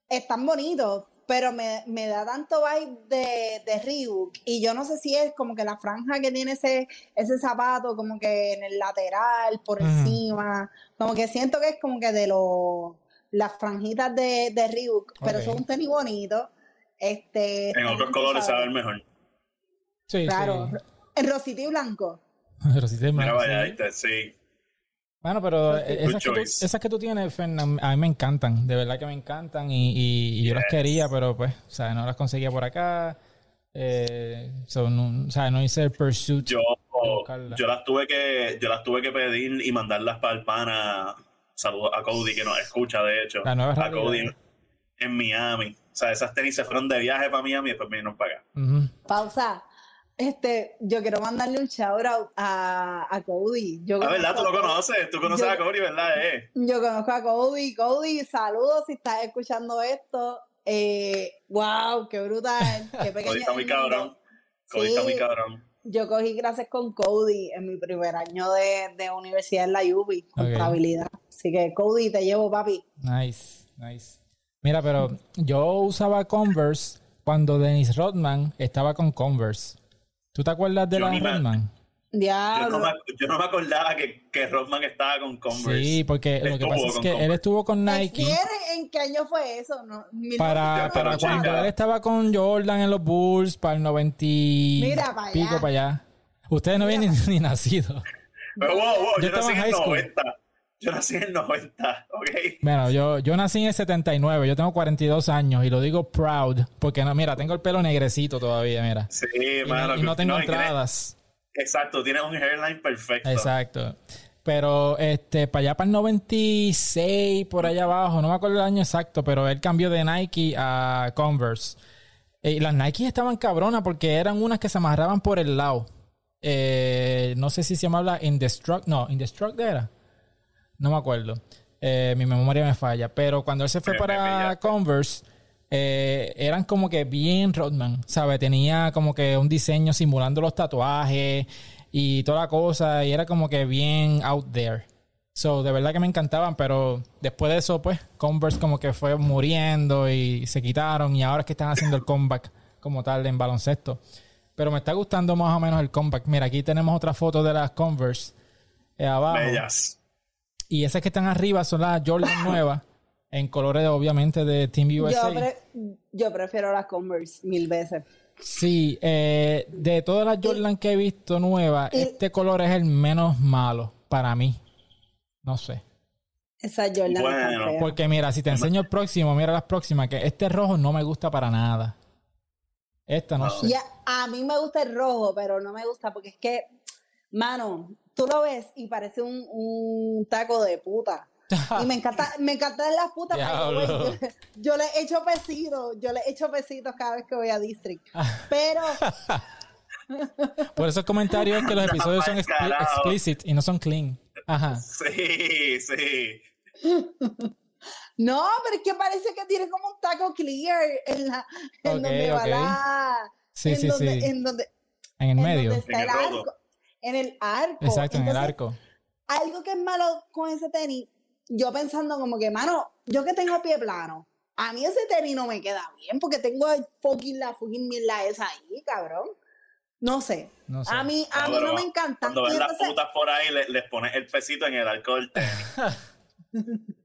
C: están bonitos, pero me, me da tanto vibe de, de Reebok. Y yo no sé si es como que la franja que tiene ese, ese zapato, como que en el lateral, por encima. Como que siento que es como que de los las franjitas de, de Reebok, pero son un tenis bonito. Este,
B: En otros colores se va a ver mejor.
A: Sí,
C: Claro,
A: sí.
C: en rosita y blanco.
A: Pero sí te-
B: Mira,
A: sí.
B: vaya, ahí está, sí.
A: Bueno, pero
C: Good
A: esas que, tú, esas que tú tienes, Fern, a mí- me encantan. De verdad que me encantan. Y, y- y yo las quería, pero pues, o sea, no las conseguía por acá. Eh, so, no, o sea, no hice el pursuit.
B: Yo, yo las tuve que, yo las tuve que pedir y mandarlas para el pana. Saludos a Cody que nos escucha, de hecho.
A: La nueva
B: a
A: realidad.
B: Cody en, en Miami. O sea, esas tenis se fueron de viaje para Miami y después vinieron para acá.
C: Pausa. Este, yo quiero mandarle un shout out a, a Cody. Yo
B: Ah, ¿verdad? Tú lo conoces. Tú conoces
C: Yo-
B: a Cody, ¿verdad? Eh?
C: Yo conozco a Cody. Cody, saludos si estás escuchando esto. Eh, wow, qué brutal. Qué pequeño
B: Cody está muy cabrón. Cody está muy cabrón.
C: Yo cogí clases con Cody en mi primer año de, de universidad en la UBI, contabilidad. Así que Cody, te llevo, papi.
A: Nice, nice. Mira, pero yo usaba Converse cuando Dennis Rodman estaba con Converse. ¿Tú te acuerdas de
B: Yo
A: la Rodman?
B: Yo no, me, yo no me acordaba que, que Rodman estaba con Converse.
A: Sí, porque lo que pasa es que él
B: Converse.
A: estuvo con Nike.
C: ¿Quién- ¿En qué año fue eso? No,
A: para,
B: Ya,
A: para cuando él estaba con Jordan en los Bulls, para el 90 y
C: Mira pa' allá.
A: pico para allá. Ustedes no habían ni, ni nacido.
B: Pero wow, wow,
A: Yo
B: yo,
A: estaba en high school.
B: 90. Yo nací en el 90, ¿ok?
A: Bueno, yo, yo nací en el 79, yo tengo 42 años y lo digo proud, porque no, mira, tengo el pelo negrecito todavía, mira.
B: Sí,
A: Y, no-
B: mano.
A: y no tengo
B: tiene-
A: entradas.
B: exacto, tienes un hairline perfecto.
A: Exacto. Pero este, para allá para el 96, por allá abajo, no me acuerdo el año exacto, pero él cambió de Nike a Converse. Y las Nike estaban cabronas porque eran unas que se amarraban por el lado. Eh, no sé si se llamaba Indestruct. No, Indestruct era. No me acuerdo. Eh, mi memoria me falla. Pero cuando él se fue
B: Me-
A: para. Converse, eh, eran como que bien Rodman, ¿sabes? Tenía como que un diseño simulando los tatuajes y toda la cosa. Y era como que bien out there. So, de verdad que me encantaban, pero después de eso, pues, Converse como que fue muriendo y se quitaron y ahora es que están haciendo el comeback como tal en baloncesto. Pero me está gustando más o menos el comeback. Mira, aquí tenemos otra foto de las Converse eh, abajo.
B: Bellas.
A: Y esas que están arriba son las Jordan nuevas, en colores obviamente de Team USA.
C: Yo, pre- yo prefiero las Converse mil veces.
A: Sí, eh, de todas las Jordan que he visto nuevas,
C: y-
A: este color es el menos malo para mí. No sé.
C: Esas Jordan
B: Bueno,
C: feas.
A: Porque mira, si te enseño el próximo, mira las próximas, que este rojo no me gusta para nada. Esta no
B: No.
A: sé.
C: Y a, a mí me gusta el rojo, pero no me gusta porque es que, mano, tú lo ves y parece un, un taco de puta. Y me encanta, me encantan las putas. Yo, yo le echo besitos, yo le echo besitos cada vez que voy a District. Pero,
A: Por esos comentarios que los episodios son
B: Carajo.
A: explicit y no son clean. Ajá.
B: Sí, sí.
C: no, pero es que parece que tiene como un taco clear en la, en donde va la,
A: Sí,
C: en
A: sí,
C: donde,
A: sí.
C: en donde,
A: En el
C: en
A: medio.
C: donde está
B: En
C: el,
B: el
C: arco. En el arco.
A: Exacto, en el arco.
C: algo que es malo con ese tenis, yo pensando como que, mano, yo que tengo pie plano, a mí ese tenis no me queda bien porque tengo el fucking la fucking mierda esa ahí, cabrón. No sé.
A: No sé.
C: A mí, a
B: No,
C: mí no me encantan.
B: Cuando ven las putas por ahí, le- les pones el pesito en el arco del tenis.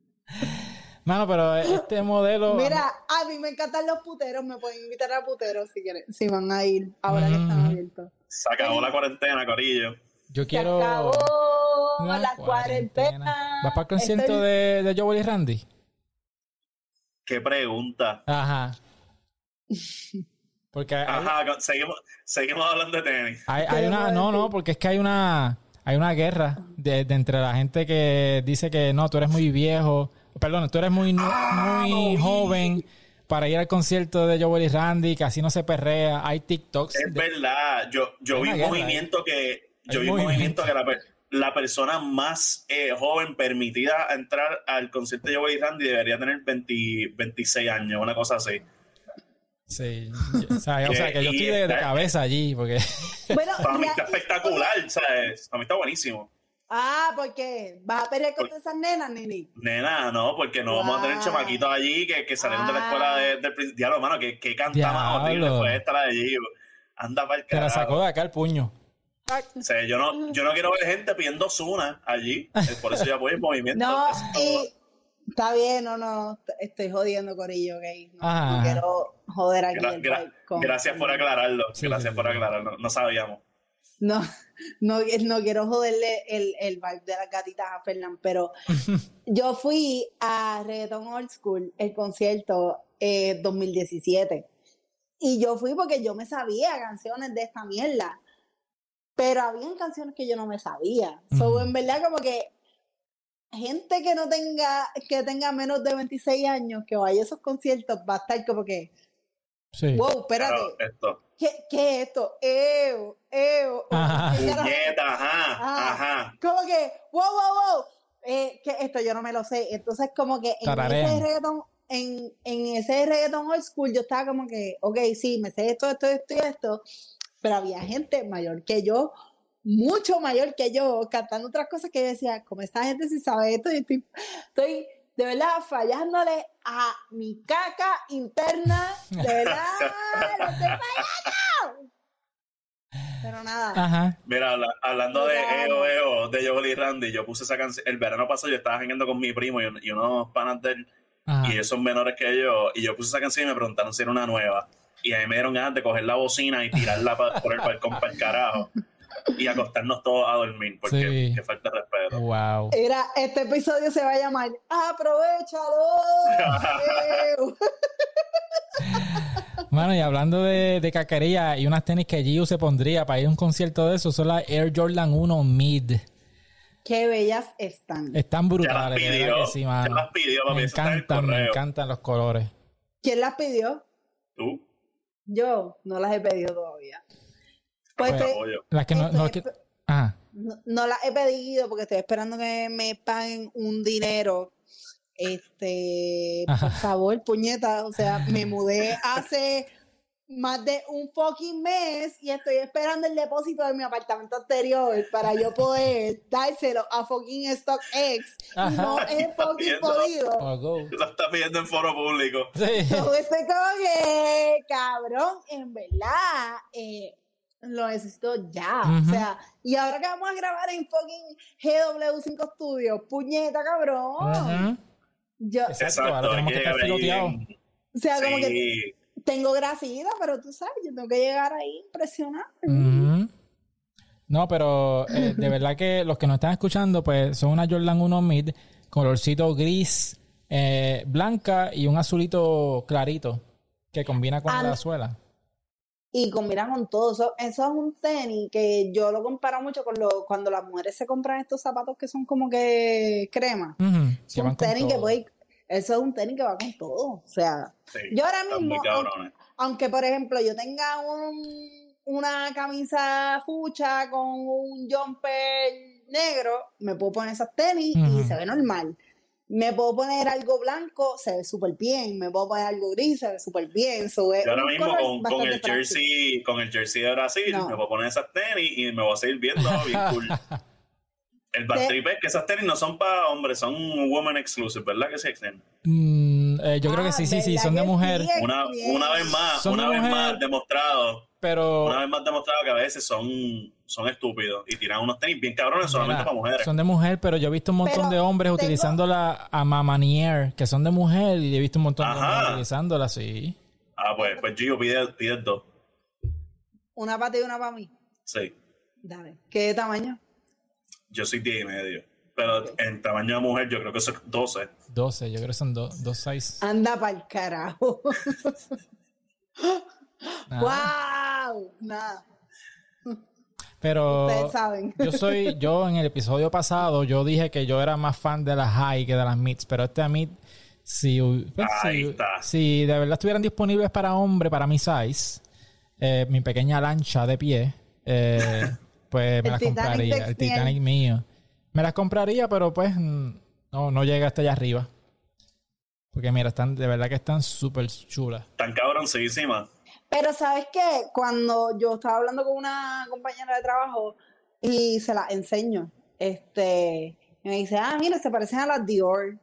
A: Mano, pero este modelo.
C: Mira, a mí me encantan los puteros, me pueden invitar a puteros si quieren, si van a ir ahora que están
A: Mm.
C: abiertos.
B: Se acabó la cuarentena, Corillo.
A: Yo
C: Se
A: quiero.
C: acabó la, cuarentena.
A: ¿Vas para el concierto
C: Estoy-
A: de, de Joel y Randy?
B: Qué pregunta.
A: Ajá. Porque hay,
B: Ajá, seguimos, seguimos hablando de tenis.
A: hay,
C: ¿Qué
A: hay una. No, no, porque es que hay una. Hay una guerra de, de entre la gente que dice que no, tú eres muy viejo. Perdón, tú eres muy,
B: Ah,
A: muy joven para ir al concierto de Joel y Randy, que así no se perrea. Hay TikToks.
B: Es
A: de-
B: verdad. Yo, yo
A: Hay
B: vi un movimiento que. Yo vi un
A: movimiento.
B: movimiento que la, per- la persona más eh, joven permitida a entrar al concierto de Joey Randy debería tener 20 26 años, una cosa así.
A: Sí. O sea, o sea, que yo estoy de, cabeza allí, porque.
C: Bueno,
B: Para mí está espectacular, ¿sabes? Para mí está buenísimo.
C: Ah, ¿por qué? ¿Vas a pelear con esas nenas, Nini?
B: Nena, no, porque no vamos a tener
C: Wow.
B: chamaquitos allí que, que salieron de la
C: Ah.
B: escuela de- del principio. Diablo, mano, que, que canta más horrible fue esta la de allí. Anda para el
A: Te la
B: carajo.
A: sacó de acá el puño.
B: O sea, yo no, yo no quiero ver gente pidiendo Zuna allí. eh, Por eso yo apoyo el movimiento.
C: No, y está bien, no, no, estoy jodiendo, Corillo, ok. No, no quiero joder aquí
B: Gra-
C: el
B: gra-
C: vibe con-
B: gracias por aclararlo.
A: Sí,
B: gracias
A: sí,
B: por
A: sí.
B: aclararlo. No sabíamos.
C: No, no, no quiero joderle el, el vibe de las gatitas a Fernán, pero yo fui a Reggaeton Old School, el concierto eh, 2017. Y yo fui porque yo me sabía canciones de esta mierda. Pero habían canciones que yo no me sabía. So, en verdad, como que gente que no tenga, que tenga menos de 26 años, que vaya a esos conciertos, va a estar como que,
A: Sí.
C: wow, espérate,
B: Claro, esto.
C: ¿Qué, qué es esto? Eo, eo.
A: Ajá.
B: Puñeta, ajá, ajá.
C: como que, wow, wow, wow, eh, que esto yo no me lo sé. Entonces, como que en
A: Tararean.
C: ese reggaetón, en, en ese reggaetón old school, yo estaba como que, ok, sí, me sé esto, esto, esto y esto, pero había gente mayor que yo, mucho mayor que yo, cantando otras cosas que yo decía, como esta gente sí sabe esto, y estoy, estoy de verdad fallándole a mi caca interna, de verdad, lo estoy fallando. Pero nada.
A: Ajá.
B: Mira, habla- hablando de. EO EO de Joel y Randy, yo puse esa canción. El verano pasado yo estaba jangueando con mi primo y, y unos panas de él,
A: Ajá.
B: y ellos son menores que yo, y yo puse esa canción y me preguntaron si era una nueva. Y a mí me dieron ganas de coger la bocina y tirarla pa- por el balcón para el carajo. Y acostarnos todos a dormir, porque
A: Sí.
B: que falta de respeto.
A: Wow.
C: Era, este episodio se va a llamar Aprovechalo.
A: Bueno, y hablando de, de caquería y unas tenis que Gio se pondría para ir a un concierto de eso, son las Air Jordan 1 Mid.
C: Qué bellas están.
A: Están
B: Ya las
A: brutales,
B: pidió,
A: que sí,
B: ya
A: mano.
B: las pidió, papi,
A: Me
B: en
A: encantan, me encantan los colores.
C: ¿Quién las pidió?
B: Tú,
C: Yo no las he pedido todavía. Pues
A: Pues. Las que no, no, que- Ajá.
C: no, no las he pedido porque estoy esperando que me paguen un dinero. Este,
A: Ajá.
C: por favor, puñeta. O sea, me mudé hace más de un fucking mes y estoy esperando el depósito de mi apartamento anterior para yo poder dárselo a fucking StockX. Y no he fucking podido.
A: Oh.
B: Lo está pidiendo en foro público.
A: Sí.
C: Estoy como que, cabrón, en verdad, eh, lo necesito ya. O sea, y ahora que vamos a grabar en fucking GW5 Studios, puñeta, cabrón.
A: Ajá.
C: Yo,
A: Exacto,
B: Exacto,
A: ahora tenemos que estar
B: bien.
C: o sea, como que tengo grasita, pero tú sabes, yo tengo que llegar ahí impresionante.
A: Ujú. No, pero eh, de verdad que los que nos están escuchando, pues son una Jordan 1 Mid, colorcito gris, eh, blanca y un azulito clarito que combina con la suela.
C: Y combina con todo. Eso, eso es un tenis que yo lo comparo mucho con lo, cuando las mujeres se compran estos zapatos que son como que crema. Es un tenis que puede, eso es un tenis que va con todo. O sea,
B: sí,
C: yo ahora mismo, aunque por ejemplo yo tenga un, una camisa fucha con un jumper negro, me puedo poner esas tenis y se ve normal. Me puedo poner algo blanco, se ve súper bien. Me puedo poner algo gris, se ve súper bien. So,
B: Yo ahora mismo con, el jersey, con el jersey de Brasil,
C: No.
B: me voy a poner esas tenis y me voy a seguir viendo bien cool. El bad trip es que esas tenis no son para hombres, son women exclusive, ¿verdad que sí?
A: Mm, eh, yo creo que
C: Ah,
A: sí, sí, sí,
C: ¿verdad
A: son de mujer?
B: Una, una vez más,
A: Son
B: una vez
A: mujer.
B: más demostrado,
A: pero
B: una vez más demostrado que a veces son, son estúpidos y tiran unos tenis bien cabrones solamente
A: mira,
B: para mujeres.
A: son de mujer, pero yo he visto un montón
C: Pero
A: de hombres
C: tengo-
A: utilizando la Amamanier, que son de mujer, y he visto un montón de
B: Ajá.
A: hombres utilizándola, sí.
B: Ah, pues, pues Gio pide, pide dos.
C: Una para ti y una para mí.
B: Sí,
C: Dale. ¿Qué tamaño?
B: yo soy 10 y medio. Pero en tamaño de mujer yo creo que es 12.
A: 12, yo creo que son do- dos size.
C: Anda para el carajo.
A: Nada.
C: ¡Wow! Nada.
A: Pero
C: Ustedes saben.
A: yo soy, yo en el episodio pasado, yo dije que yo era más fan de las high que de las mids, pero este mid, si, pues, si,
B: está.
A: si de verdad estuvieran disponibles para hombre, para mi size, eh, mi pequeña lancha de pie, eh, pues me las compraría, el. Titanic mío. Me las compraría, pero pues no, no llega hasta allá arriba. Porque mira, están, de verdad que están súper chulas.
B: Tan cabroncísimas.
C: Pero ¿sabes qué? Cuando yo estaba hablando con una compañera de trabajo y se la enseño, Este, y me dice, ah, mira, se parecen a las Dior.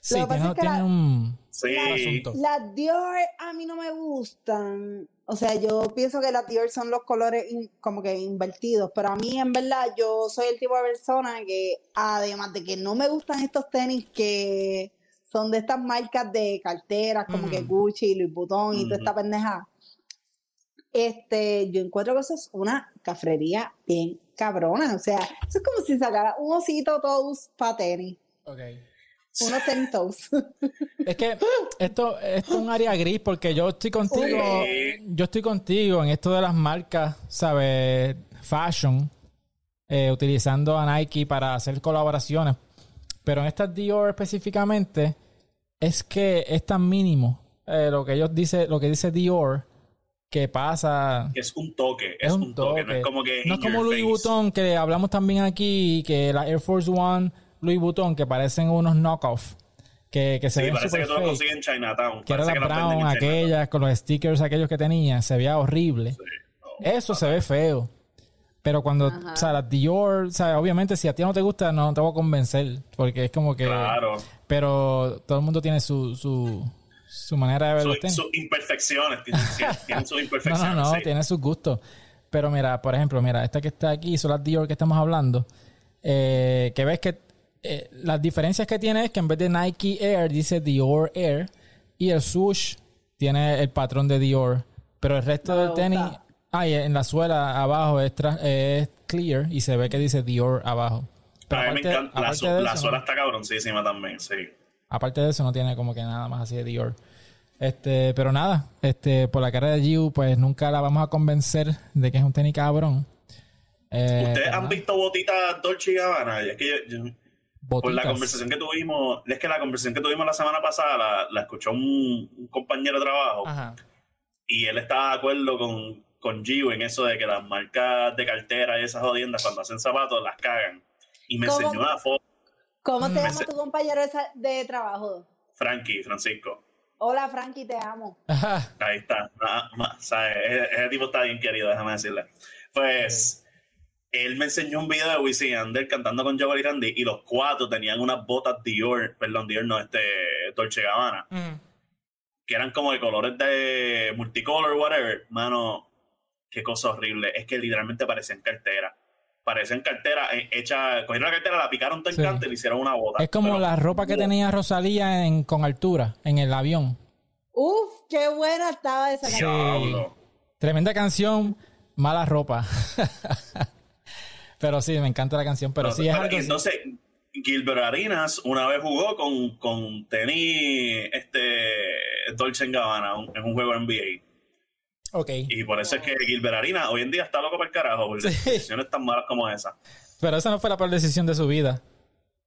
A: Sí,
C: Lo que pasa es que
A: tiene
C: la-
A: un,
B: Sí.
C: Las Dior a mí no me gustan. O sea, yo pienso que las Dior son los colores in- como que invertidos, pero a mí en verdad yo soy el tipo de persona que además de que no me gustan estos tenis que son de estas marcas de carteras como que
A: Ujú.
C: Gucci, Louis Vuitton y toda esta pendeja. Este, yo encuentro que eso es una cafrería bien cabrona. O sea, eso es como si sacara un osito toes para tenis.
A: Ok.
C: Unos tenis toes.
A: Es que esto, esto es un área gris porque yo estoy contigo, yo estoy contigo en esto de las marcas, ¿sabes? Fashion, eh, utilizando a Nike para hacer colaboraciones. Pero en estas Dior específicamente, es que es tan mínimo eh, lo que ellos dice, lo que dice Dior, que pasa.
B: Es un toque, es, un toque. No es como que.
A: No es como Louis
B: face.
A: Vuitton, que hablamos también aquí, que la Air Force One, Louis Vuitton, que parecen unos knockoff, que, que se
B: Sí,
A: ven
B: parece
A: super
B: que tú lo
A: fake.
B: consigues en Chinatown.
A: Que era la
B: que
A: Brown, aquellas, con los stickers aquellos que tenía, se veía horrible.
B: Sí. No,
A: Eso se ve feo. Pero cuando,
C: Ajá.
A: o sea, las Dior, o sea, obviamente si a ti no te gusta, no te voy a convencer, porque es como que...
B: Claro.
A: Pero todo el mundo tiene su, su, su manera de ver los
B: Su-
A: tenis.
B: Sus imperfecciones. Tienen, sus
A: No,
B: imperfecciones.
A: no, no,
B: sí.
A: tiene sus gustos. Pero mira, por ejemplo, mira, esta que está aquí son las Dior que estamos hablando. Eh, que ves que eh, las diferencias que tiene es que en vez de Nike Air dice Dior Air y el swoosh tiene el patrón de Dior. Pero el resto
C: No
A: del tenis,
C: gusta.
A: Ah, y en la suela abajo es, clear y se ve que dice Dior abajo. Pero
B: a mí me
A: aparte-
B: encanta. La, su-
A: de
B: la
A: eso,
B: suela está cabroncísima también, sí.
A: Aparte de eso, no tiene como que nada más así de Dior. Este, pero nada, este, por la cara de Giu, pues nunca la vamos a convencer de que es un tenis cabrón. Eh,
B: ¿Ustedes han
A: nada,
B: visto botitas Dolce y Gabbana? Es que yo- yo- por la conversación que tuvimos, es que la conversación que tuvimos la semana pasada la, la escuchó un, un compañero de trabajo
A: Ajá.
B: y él estaba de acuerdo con, con Gio en eso de que las marcas de cartera y esas jodiendas cuando hacen zapatos las cagan. Y me
C: ¿Cómo?
B: enseñó una foto,
C: ¿Cómo
A: Mm, me
C: llama tu compañero de trabajo?
B: Frankie, Francisco.
C: Hola, Frankie, te amo.
A: Ajá.
B: Ahí está. Ah, ma- ¿sabes? Ese, ese tipo está bien querido, déjame decirle. Pues él me enseñó un video de Wisin y Yandel cantando con Joel y Randy y los cuatro tenían unas botas Dior, perdón, Dior no, este, Dolce Gabbana, que eran como de colores de multicolor, whatever. Mano, qué cosa horrible. Es que literalmente parecían carteras. Parecían carteras eh, hechas, cogieron la cartera, la picaron todo el
A: Sí.
B: canto y le hicieron una bota.
A: Es como
B: Pero-
A: la ropa que tenía Rosalía en, con altura en el avión.
C: Uf, qué buena estaba esa
A: Sí.
C: canción.
B: Diablo.
A: Tremenda canción, mala ropa. pero sí, me encanta la canción. Pero
B: No,
A: sí es
B: pero
A: algo. así.
B: entonces, Gilbert Arenas una vez jugó con, con tenis este, Dolce Gabbana en un juego NBA.
A: Ok.
B: Y por eso es que Gilbert Arenas hoy en día está loco para el carajo, por
A: Sí.
B: decisiones tan malas como esa.
A: Pero esa no fue la peor decisión de su vida.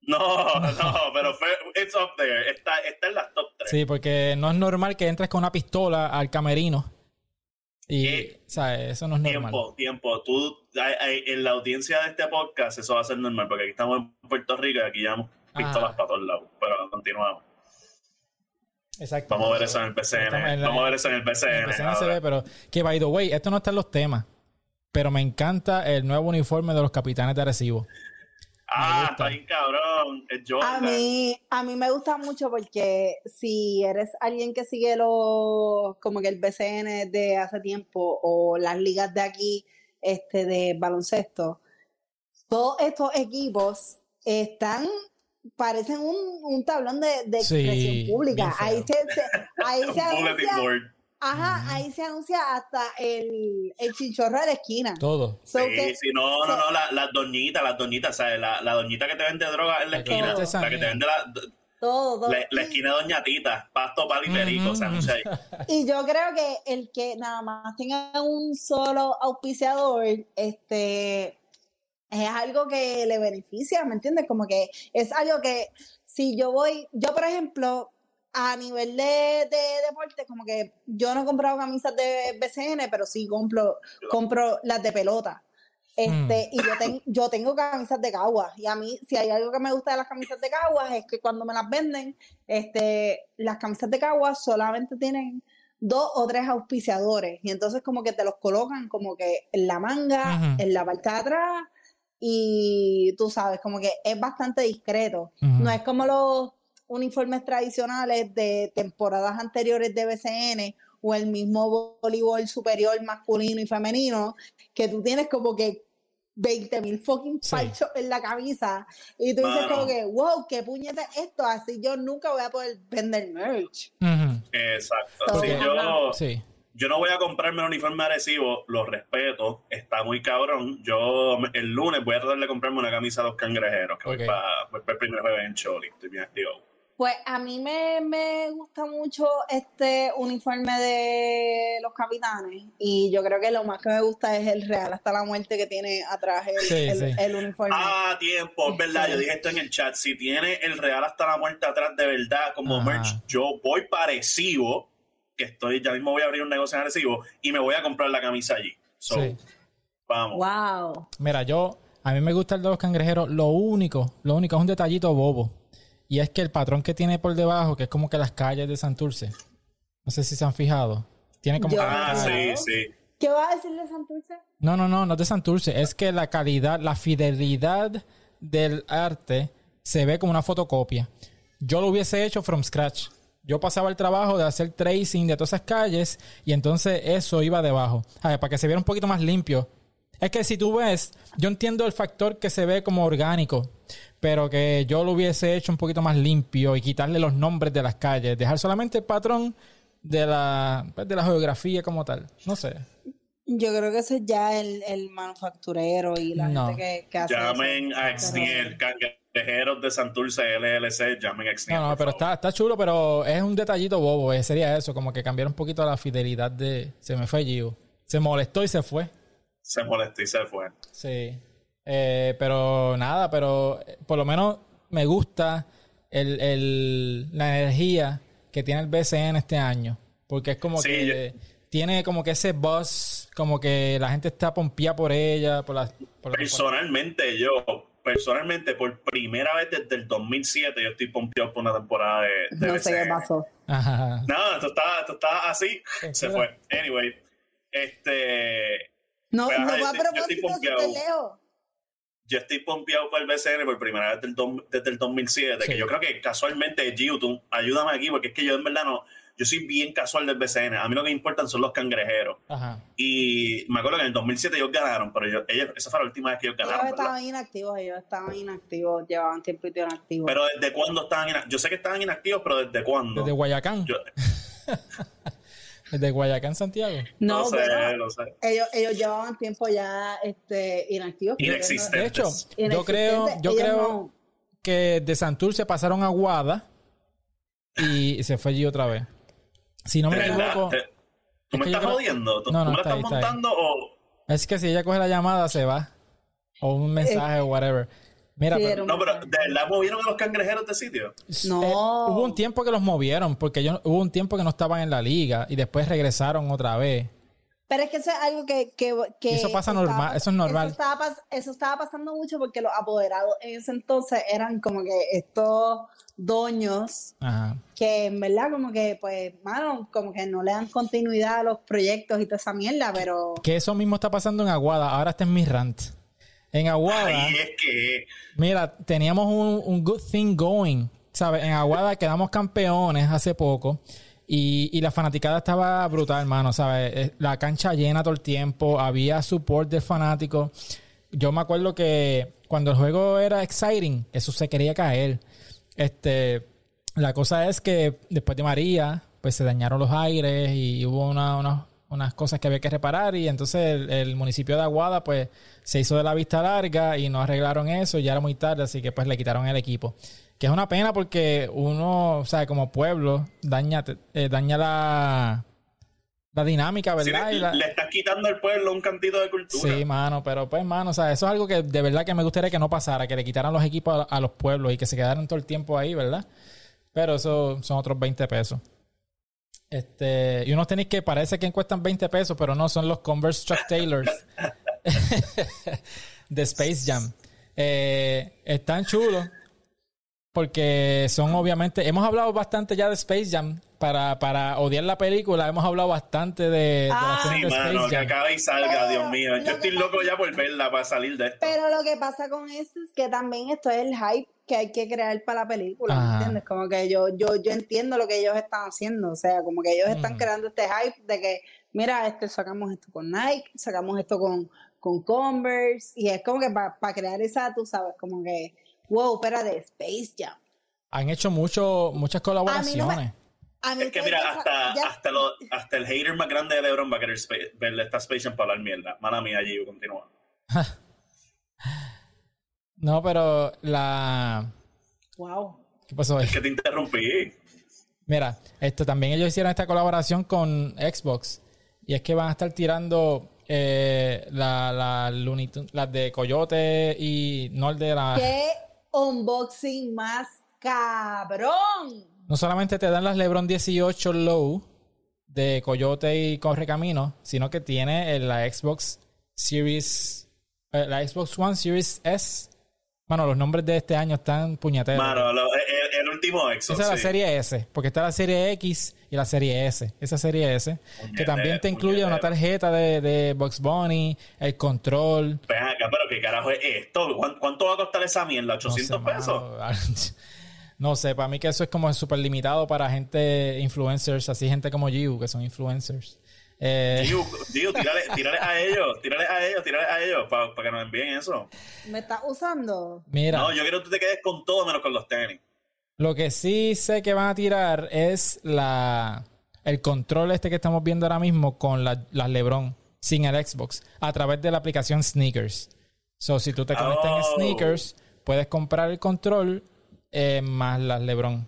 B: No, no, pero fue, it's up there. Está, está en las top 3.
A: Sí, porque no es normal que entres con una pistola al camerino. Y,
B: Eh,
A: ¿sabes? Eso no es normal.
B: Tiempo, tiempo. Tú, hay- hay- en la audiencia de este podcast, eso va a ser normal, porque aquí estamos en Puerto Rico y aquí llevamos pistolas
A: Ajá.
B: para todos lados. Pero continuamos.
A: Exacto.
B: Vamos a ver eso en el PCN.
A: En
B: Vamos a ver eso en el
A: En
B: PCN.
A: el PCN se ve, pero que by the way, esto no está en los temas. Pero me encanta el nuevo uniforme de los capitanes de Arecibo.
B: Ah, está bien cabrón. Es
C: A mí, a mí me gusta mucho porque si eres alguien que sigue los, como que el BCN de hace tiempo o las ligas de aquí, este, de baloncesto, todos estos equipos están, parecen un, un tablón de, de
A: Sí,
C: expresión pública. Ahí se, se- ahí se anuncia, ajá, ahí se anuncia hasta el, el chinchorro de la esquina.
A: Todo.
C: So
B: Sí,
C: que-
B: sí, no, no,
C: so-
B: no, la- las doñitas, las doñitas, ¿sabes? La, la doñita que te vende droga en la
A: La
B: esquina,
A: vende
B: la que te vende la,
C: todo, todo.
B: la, la esquina de Doña Tita, pasto, palo y perico, o sea,
A: Ujú.
B: no sé.
C: Y yo creo que el que nada más tenga un solo auspiciador, este, es algo que le beneficia, ¿me entiendes? Como que es algo que si yo voy, yo por ejemplo, a nivel de, de deporte, como que yo no he comprado camisas de BCN, pero sí compro, compro las de pelota. Este, y yo, ten- yo tengo camisas de Caguas. Y a mí, si hay algo que me gusta de las camisas de Caguas, es que cuando me las venden, este, las camisas de Caguas solamente tienen dos o tres auspiciadores. Y entonces como que te los colocan como que en la manga, en la parte de atrás, y tú sabes, como que es bastante discreto. No es como los uniformes tradicionales de temporadas anteriores de BCN o el mismo voleibol superior masculino y femenino, que tú tienes como que 20 mil fucking
A: Sí.
C: parchos en la camisa y tú dices
B: Mano.
C: como que, wow, qué puñeta es esto, así yo nunca voy a poder vender merch.
B: Exacto.
C: So,
B: Sí, yo,
A: Sí.
B: Yo no voy a comprarme un uniforme agresivo, lo respeto, está muy cabrón. Yo el lunes voy a tratar de comprarme una camisa de los cangrejeros, que voy para el primer jueves en Choli, estoy bien activo.
C: Pues a mí me, me gusta mucho este uniforme de los capitanes y yo creo que lo más que me gusta es el real hasta la muerte que tiene atrás el,
A: Sí,
C: el-
A: sí.
C: el uniforme.
B: Ah, tiempo, es verdad, yo dije esto en el chat, si tiene el Real hasta la muerte atrás de verdad como
A: Ajá.
B: merch, yo voy parecido, que estoy, ya mismo voy a abrir un negocio en Arecibo y me voy a comprar la camisa allí. So,
A: Sí.
B: vamos.
C: Wow.
A: Mira, yo, a mí me gusta el de los cangrejeros. Lo único, lo único es un detallito bobo. Y es que el patrón que tiene por debajo, que es como que las calles de Santurce. No sé si se han fijado. Tiene como
C: Yo-
A: que-
B: Ah, sí, sí.
C: ¿Qué vas a decir de Santurce?
A: No, no, no, no es de Santurce. Es que la calidad, la fidelidad del arte se ve como una fotocopia. Yo lo hubiese hecho from scratch. Yo pasaba el trabajo de hacer tracing de todas esas calles y entonces eso iba debajo. A ver, para que se viera un poquito más limpio. Es que si tú ves, yo entiendo el factor que se ve como orgánico, pero que yo lo hubiese hecho un poquito más limpio y quitarle los nombres de las calles, dejar solamente el patrón de la, pues, de la geografía como tal. No sé.
C: Yo creo que eso es ya el, el manufacturero y la
A: No.
C: gente que, que hace
B: Llamen
C: eso.
B: a cangrejeros de Santurce LLC, llamen a Exniel.
A: No, no, pero está, está chulo, pero es un detallito bobo. eh, Sería eso, como que cambiar un poquito la fidelidad de... Se me fue Gio. Se molestó y se fue.
B: Se molestó y se fue.
A: Sí. Eh, pero nada, pero eh, por lo menos me gusta el, el- la energía que tiene el BCN este año. Porque es como
B: Sí,
A: que tiene como que ese buzz, como que la gente está pompeada por ella, por la... por la-
B: Personalmente, yo, personalmente, por primera vez desde el 2007, yo estoy pompeado por una temporada de, de
C: No sé qué pasó.
A: Ajá.
B: No, esto está, esto está así,
A: Sí,
B: se fue. Anyway, este,
C: No,
B: Pues,
C: no
B: ajá,
C: fue a
B: yo estoy- yo estoy
C: propósito, lejos.
B: yo estoy pompeado por el BCN por primera vez desde el 2007,
A: Sí.
B: que yo creo que casualmente, Gio, tú ayúdame aquí, porque es que yo en verdad no, yo soy bien casual del BCN, a mí lo que me importan son los cangrejeros.
A: Ajá.
B: Y me acuerdo que en el 2007 ellos ganaron, pero ellos, ellos- esa fue la última vez que ellos
C: Ellos
B: ganaron. ¿verdad?
C: estaban inactivos, ellos estaban inactivos, llevaban tiempo inactivos.
B: Pero ¿desde cuándo estaban inactivos? Yo sé que estaban inactivos, pero ¿desde cuándo?
A: Desde Guayacán.
B: Yo-
A: Desde Guayacán, Santiago.
B: no,
C: no,
B: sé,
C: pero
B: no sé.
C: ellos, ellos llevaban tiempo ya este, inactivos. pero ellos no-
B: Inexistente.
A: De hecho, yo
C: inexistentes.
A: creo, yo
C: Ellos
A: creo
C: no-
A: que de Santurce pasaron a Guada y se fue allí otra vez. Si no me equivoco,
B: ¿Te- ¿Tú me
A: que
B: estás jodiendo? ¿Tú,
A: No, no,
B: tú me la
A: está
B: estás
A: ahí, está ahí.
B: montando o...?
A: es que si ella coge la llamada se va. O un mensaje o whatever. Mira,
C: Sí,
A: pero-
B: No, pero. ¿de verdad movieron a los cangrejeros de sitio?
C: No.
A: eh, hubo un tiempo que los movieron porque yo, hubo un tiempo que no estaban en la liga y después regresaron otra vez.
C: Pero es que eso es algo que... que,
A: eso pasa
C: estaba
A: normal, eso es normal.
C: Eso estaba, pas- eso estaba pasando mucho porque los apoderados en ese entonces eran como que estos dueños
A: Ajá.
C: que en verdad como que, pues, mano, como que no le dan continuidad a los proyectos y toda esa mierda, pero...
A: Que eso mismo está pasando en Aguada. Ahora está en mi rant. En Aguada.
B: Ay, es que...
A: Mira, teníamos un, un good thing going. ¿Sabes? En Aguada quedamos campeones hace poco. Y, y la fanaticada estaba brutal, hermano. ¿Sabes? La cancha llena todo el tiempo. Había support del fanático. Yo me acuerdo que cuando el juego era exciting, eso se quería caer. Este, la cosa es que después de María, pues se dañaron los aires y hubo una- una- unas cosas que había que reparar y entonces el, el municipio de Aguada pues se hizo de la vista larga y no arreglaron eso ya era muy tarde, así que pues le quitaron el equipo. Que es una pena porque uno, o sea, como pueblo, daña, eh, daña la, la dinámica,
B: Sí,
A: ¿verdad?
B: le,
A: la-
B: le estás quitando al pueblo un cantito de cultura.
A: Sí, mano, pero pues, mano, o sea, eso es algo que de verdad que me gustaría que no pasara, que le quitaran los equipos a, a los pueblos y que se quedaran todo el tiempo ahí, ¿verdad? Pero eso son otros 20 pesos. Este, y unos tenis que parece que cuestan 20 pesos, pero no, son los Converse Chuck Taylors de Space Jam. Eh, están chulos porque son obviamente, hemos hablado bastante ya de Space Jam para, para odiar la película, hemos hablado bastante de,
C: Ah.
A: escenas
B: Sí,
A: de
B: mano,
A: Space
B: que
A: Jam.
B: acabe y salga,
C: Pero
B: Dios mío. Yo
C: que
B: estoy loco
C: pasa-
B: ya por verla para salir de esto.
C: Pero lo que pasa con eso es que también esto es el hype que hay que crear para la película,
A: Ajá.
C: ¿me entiendes? Como que yo, yo, yo entiendo lo que ellos están haciendo, o sea, como que ellos están creando este hype de que, mira, este, sacamos esto con Nike, sacamos esto con, con Converse, y es como que para crear esa, tú sabes, como que, wow, espérate, Space Jam.
A: Han hecho mucho, muchas colaboraciones.
C: A mí
B: Es que mira, hasta,
C: ya-
B: hasta, lo- hasta el hater más grande de LeBron va a querer spa- verle esta Space Jam para hablar mierda. Mala mía, Gio, continúa.
A: No, pero la...
C: wow.
A: ¿Qué pasó ahí?
B: Es que te interrumpí.
A: Mira, esto también ellos hicieron esta colaboración con Xbox. Y es que van a estar tirando eh, la, la las de Coyote y no el de la.
C: ¡Qué unboxing más cabrón!
A: No solamente te dan las LeBron 18 Low de Coyote y Correcamino, sino que tiene el- la Xbox Series. eh, la Xbox One Series S. Bueno, los nombres de este año están puñeteros.
B: Mano, lo- el, el último exo.
A: Esa es la serie S, porque está la serie X y la serie S. Esa serie S, que también te incluye una tarjeta de, de Box Bunny, el control.
B: Acá, pero ¿qué carajo es esto? ¿Cuán- ¿Cuánto va a costar esa mierda?
A: No
B: ¿800
A: sé,
B: pesos?
A: mano. No sé, para mí que eso es como súper limitado para gente influencers, así gente como you, que son influencers. Eh,
B: Gio, Gio, tírale, tírale a ellos, tírale a ellos, tírale a ellos para que nos envíen eso.
C: ¿Me estás usando?
A: mira,
B: No, yo quiero que tú te quedes con todo menos con los tenis.
A: lo que sí sé que van a tirar es la el control este que estamos viendo ahora mismo con la- las LeBron sin el Xbox a través de la aplicación Sneakers. So, si tú te conectas en
B: Oh.
A: Sneakers, puedes comprar el control eh, más las LeBron.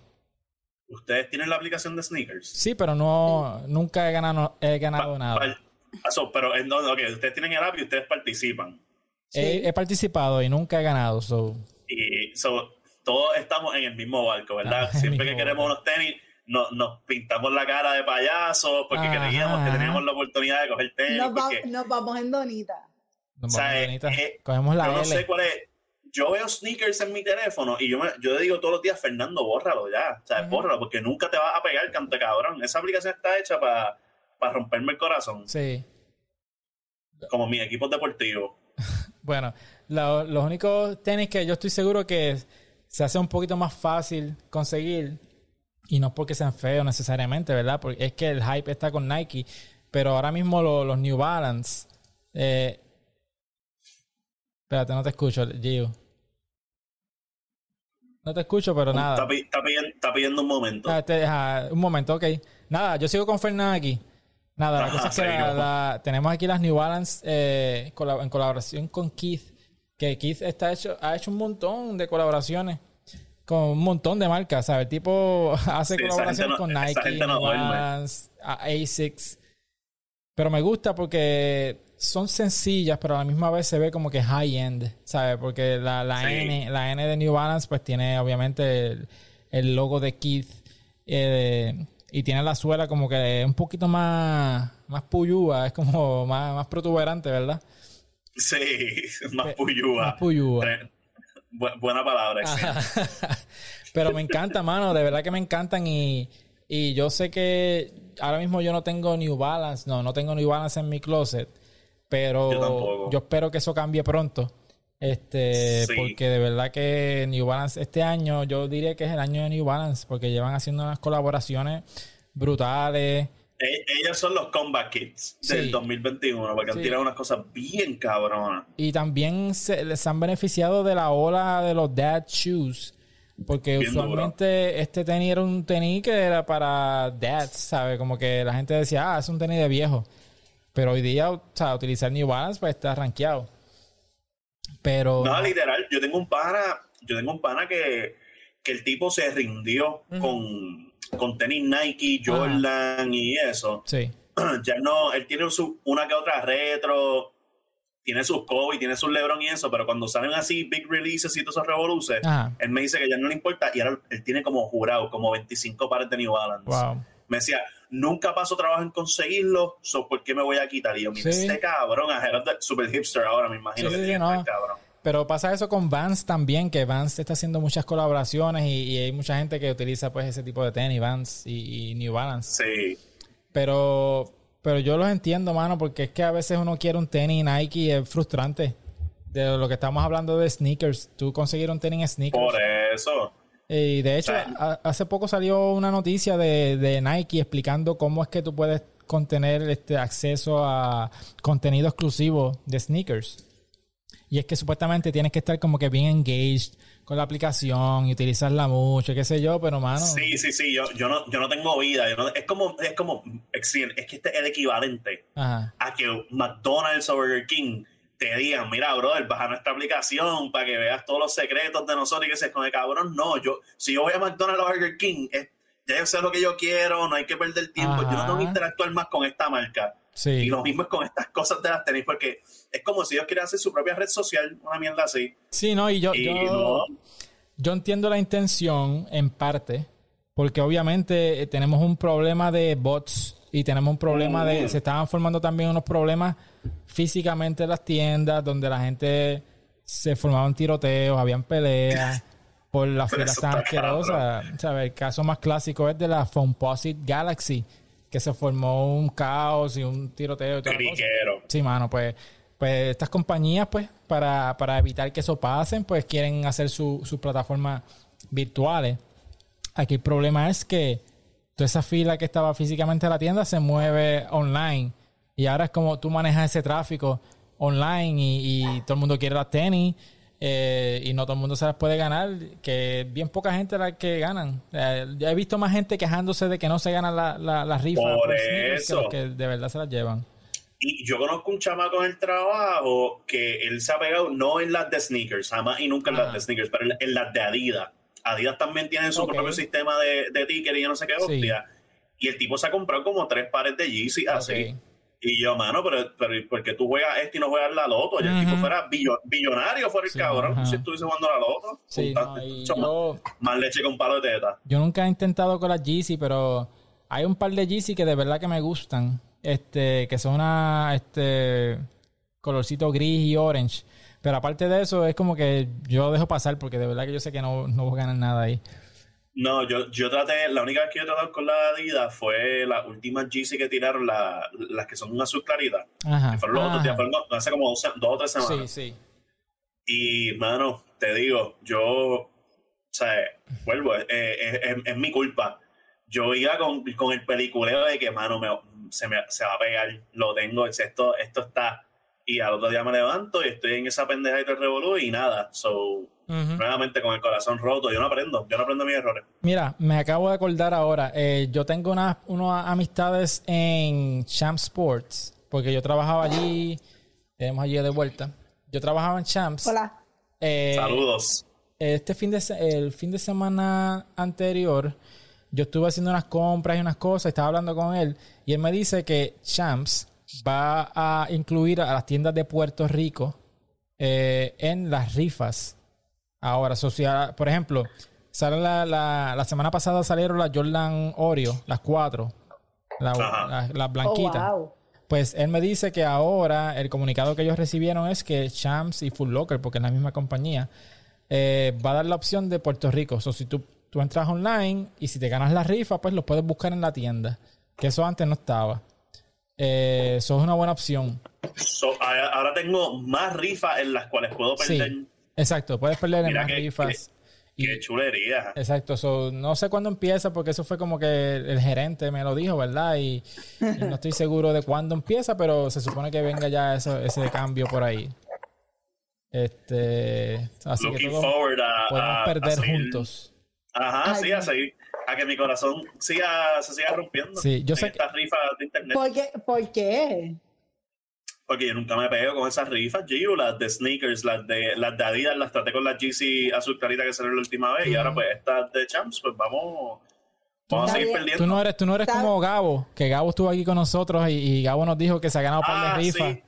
B: ¿Ustedes tienen la aplicación de sneakers?
A: Sí, pero no nunca he ganado, he ganado
B: Pa-
A: nada.
B: pa- so, pero en donde, ok, ustedes tienen el app y ustedes participan.
A: He, he participado y nunca he ganado. So.
B: Y so, todos estamos en el mismo barco, ¿verdad?
A: Ah,
B: Siempre que queremos
A: barco.
B: unos tenis, no- nos pintamos la cara de payasos porque
A: Ajá,
B: creíamos que teníamos la oportunidad de coger tenis.
C: Nos, va-
B: porque,
C: nos vamos en donita.
A: Nos
B: O sea,
A: vamos,
B: eh, eh,
A: Cogemos la
B: yo no sé cuál es. Yo veo sneakers en mi teléfono y yo, me, yo le digo todos los días, Fernando, bórralo ya. O sea, bórralo porque nunca te vas a pegar, canto cabrón. Esa aplicación está hecha para romperme el corazón,
A: Sí.
B: como mis equipos deportivos.
A: Bueno, lo- los únicos tenis que yo estoy seguro que se hace un poquito más fácil conseguir, y no es porque sean feos necesariamente, ¿verdad? Porque es que el hype está con Nike, pero ahora mismo lo- los New Balance. Eh, espérate, no te escucho, Gio. No te escucho, pero nada.
B: Está, pi- está pidiendo, está pidiendo un momento.
A: Ah, te deja- un momento, ok. Nada, yo sigo con Fernán aquí. Nada, la
B: Ajá,
A: cosa es que la-
B: seguimos.
A: la- tenemos aquí las New Balance eh, en colaboración con Keith. Que Keith está hecho, ha hecho un montón de colaboraciones con un montón de marcas. ¿sabes? El tipo hace
B: Sí,
A: colaboración
B: no-
A: con Nike,
B: no
A: a- Asics. Pero me gusta porque son sencillas, pero a la misma vez se ve como que high end, ¿sabes? Porque la, la
B: Sí.
A: N, la N de New Balance, pues tiene obviamente el, el logo de Keith eh, y tiene la suela como que un poquito más, más puyúa, es como más, más protuberante, ¿verdad?
B: Sí, más puyúa.
A: Más puyúa.
B: Tre- bu- buena palabra.
A: Pero me encanta, mano, de verdad que me encantan y, y yo sé que ahora mismo yo no tengo New Balance, no, no tengo New Balance en mi closet, pero
B: Yo
A: espero que eso cambie pronto. Este,
B: Sí.
A: porque de verdad que New Balance este año, yo diría que es el año de New Balance, porque llevan haciendo unas colaboraciones brutales.
B: E- Ellos son los Combat Kids del
A: Sí.
B: 2021, porque han
A: Sí.
B: tirado unas cosas bien cabronas.
A: Y también se, les han beneficiado de la ola de los dad shoes. Porque
B: Bien
A: usualmente este tenis era un tenis que era para dads, ¿sabes? Como que la gente decía, ah, es un tenis de viejo. Pero hoy día, o sea, utilizar New Balance pues está rankeado. Pero...
B: No, literal, yo tengo un pana, yo tengo un pana que, que el tipo se rindió con, con tenis Nike, Jordan y eso.
A: Sí.
B: Ya no, él tiene su, una que otra retro, tiene sus Kobe, tiene sus LeBron y eso, pero cuando salen así big releases y todos esos revoluces,
A: Ajá.
B: él me dice que ya no le importa y ahora él tiene como jurado, como 25 pares de New Balance.
A: Wow.
B: Me decía, nunca paso trabajo en conseguirlo, so, ¿por qué me voy a quitar? Y yo, mira,
A: Sí.
B: este cabrón, de super hipster ahora, me imagino
A: Sí,
B: que
A: sí,
B: tiene
A: no.
B: este cabrón.
A: Pero pasa eso con Vans también, que Vans está haciendo muchas colaboraciones y, y hay mucha gente que utiliza pues ese tipo de tenis, Vans y, y New Balance.
B: Sí.
A: Pero, pero yo los entiendo, mano, porque es que a veces uno quiere un tenis Nike y es frustrante. De lo que estamos hablando de sneakers, tú conseguir un tenis sneakers.
B: Por eso.
A: Y de hecho, a- hace poco salió una noticia de, de Nike explicando cómo es que tú puedes contener este acceso a contenido exclusivo de sneakers. Y es que supuestamente tienes que estar como que bien engaged con la aplicación y utilizarla mucho, qué sé yo, pero mano.
B: Sí, sí, sí. Yo, yo, no, yo no tengo vida. yo no- es como, es como, es que este es el equivalente
A: Ajá.
B: a que McDonald's o Burger King te digan, mira, brother, baja nuestra aplicación para que veas todos los secretos de nosotros y que se con el cabrón. No, yo, si yo voy a McDonald's o Burger King, es- ya yo sé lo que yo quiero, no hay que perder tiempo, yo no tengo que
A: Ajá.
B: interactuar más con esta marca. Y lo mismo es con estas cosas de las tenis, porque es como si ellos quieran hacer su propia red social, una mierda así.
A: Sí, no, y yo,
B: Y
A: yo,
B: no,
A: yo entiendo la intención en parte, porque obviamente eh, tenemos un problema de bots y tenemos un problema de...
B: Mm.
A: Se estaban formando también unos problemas físicamente en las tiendas, donde la gente se formaban tiroteos, habían peleas por las filas tan asquerosas. ¿Sabes? El caso más clásico es de la Composite Galaxy, que se formó un caos y un tiroteo y
B: criquero.
A: Sí, mano, pues, pues estas compañías, pues, para, para evitar que eso pasen, pues quieren hacer su- sus plataformas virtuales. Aquí el problema es que toda esa fila que estaba físicamente en la tienda se mueve online. Y ahora es como tú manejas ese tráfico online y, y todo el mundo quiere las tenis eh, y no todo el mundo se las puede ganar, que bien poca gente la que ganan. Eh, ya he visto más gente quejándose de que no se ganan la, la, la rifa
B: Por eso.
A: que los que de verdad se las llevan.
B: Y yo conozco un chamaco en el trabajo que él se ha pegado no en las de sneakers, jamás y nunca en las de sneakers, pero en, en las de Adidas. Adidas también tiene su propio sistema de, de ticket y yo no sé qué
A: Sí.
B: hostia. Y el tipo se ha comprado como tres pares de Yeezy así. Y yo, mano, pero, pero ¿por qué tú juegas este y no juegas la loto? Y el tipo fuera billo- billonario, fuera el
A: Sí,
B: cabrón,
A: ajá.
B: si estuviese jugando la loto.
A: Sí, no, yo,
B: Más leche con palo de teta.
A: yo nunca he intentado con las Yeezy, pero hay un par de Yeezy que de verdad que me gustan. Este, que son una este colorcito gris y orange. Pero aparte de eso, es como que yo dejo pasar porque de verdad que yo sé que no, no voy a ganar nada ahí.
B: No, yo, yo traté, la única vez que yo traté con la Adidas fue las últimas Yeezy que tiraron, la- las que son un azul clarita.
A: Ajá.
B: que fueron los otros días,
A: Ajá.
B: fueron hace como dos, dos o tres semanas.
A: Sí, sí.
B: Y, mano, te digo, yo, o sea, vuelvo, es, es- es- es mi culpa. Yo iba con, con el peliculeo de que, mano, me- se, me, se va a pegar, lo tengo, es- esto, esto está. Y al otro día me levanto y estoy en esa pendeja de revolú y nada. So, Nuevamente con el corazón roto, yo no aprendo, yo no aprendo mis errores.
A: Mira, me acabo de acordar ahora. eh, yo tengo unas unas amistades en Champ Sports, porque yo trabajaba allí. Tenemos allí de vuelta. Yo trabajaba en Champs.
C: Hola.
A: Eh,
B: Saludos.
A: Este fin de el fin de semana anterior, yo estuve haciendo unas compras y unas cosas, estaba hablando con él, y él me dice que Champs va a incluir a las tiendas de Puerto Rico eh, en las rifas. Ahora, social, por ejemplo, sale la, la, la semana pasada salieron las Jordan Oreo, las cuatro, la- las
C: Oh,
A: blanquitas.
C: wow.
A: Pues él me dice que ahora el comunicado que ellos recibieron es que Champs y Full Locker, porque es la misma compañía, eh, va a dar la opción de Puerto Rico. O sea, si tú, tú entras online y si te ganas la rifa, pues lo puedes buscar en la tienda. Que eso antes no estaba. Eh, eso es una buena opción.
B: So, ahora tengo más rifas en las cuales puedo perder.
A: Sí, exacto. Puedes perder en
B: Mira
A: más
B: que-
A: rifas. Y-
B: Qué chulería.
A: Exacto, so, no sé cuándo empieza porque eso fue como que el gerente me lo dijo, ¿verdad? Y, y no estoy seguro de cuándo empieza, pero se supone que venga ya eso, ese cambio por ahí. Este, así que
B: Looking
A: todos
B: forward a,
A: podemos
B: a- a
A: perder juntos.
B: Ajá,
C: Ay,
B: sí, a seguir. A que mi corazón siga, se siga rompiendo.
A: Sí, yo
B: en
A: sé que-
B: estas rifas de internet.
C: ¿Por qué? ¿Por qué?
B: Porque yo nunca me pego con esas rifas, Gio, las de sneakers, las de, las de Adidas, las traté con las GC azul clarita que salieron la última vez. Y ahora, pues, estas de Champs, pues vamos, vamos a seguir
C: bien.
B: perdiendo.
A: Tú no eres, tú no eres como Gabo, que Gabo estuvo aquí con nosotros y, y Gabo nos dijo que se ha ganado un par
B: Ah,
A: de rifas.
B: sí.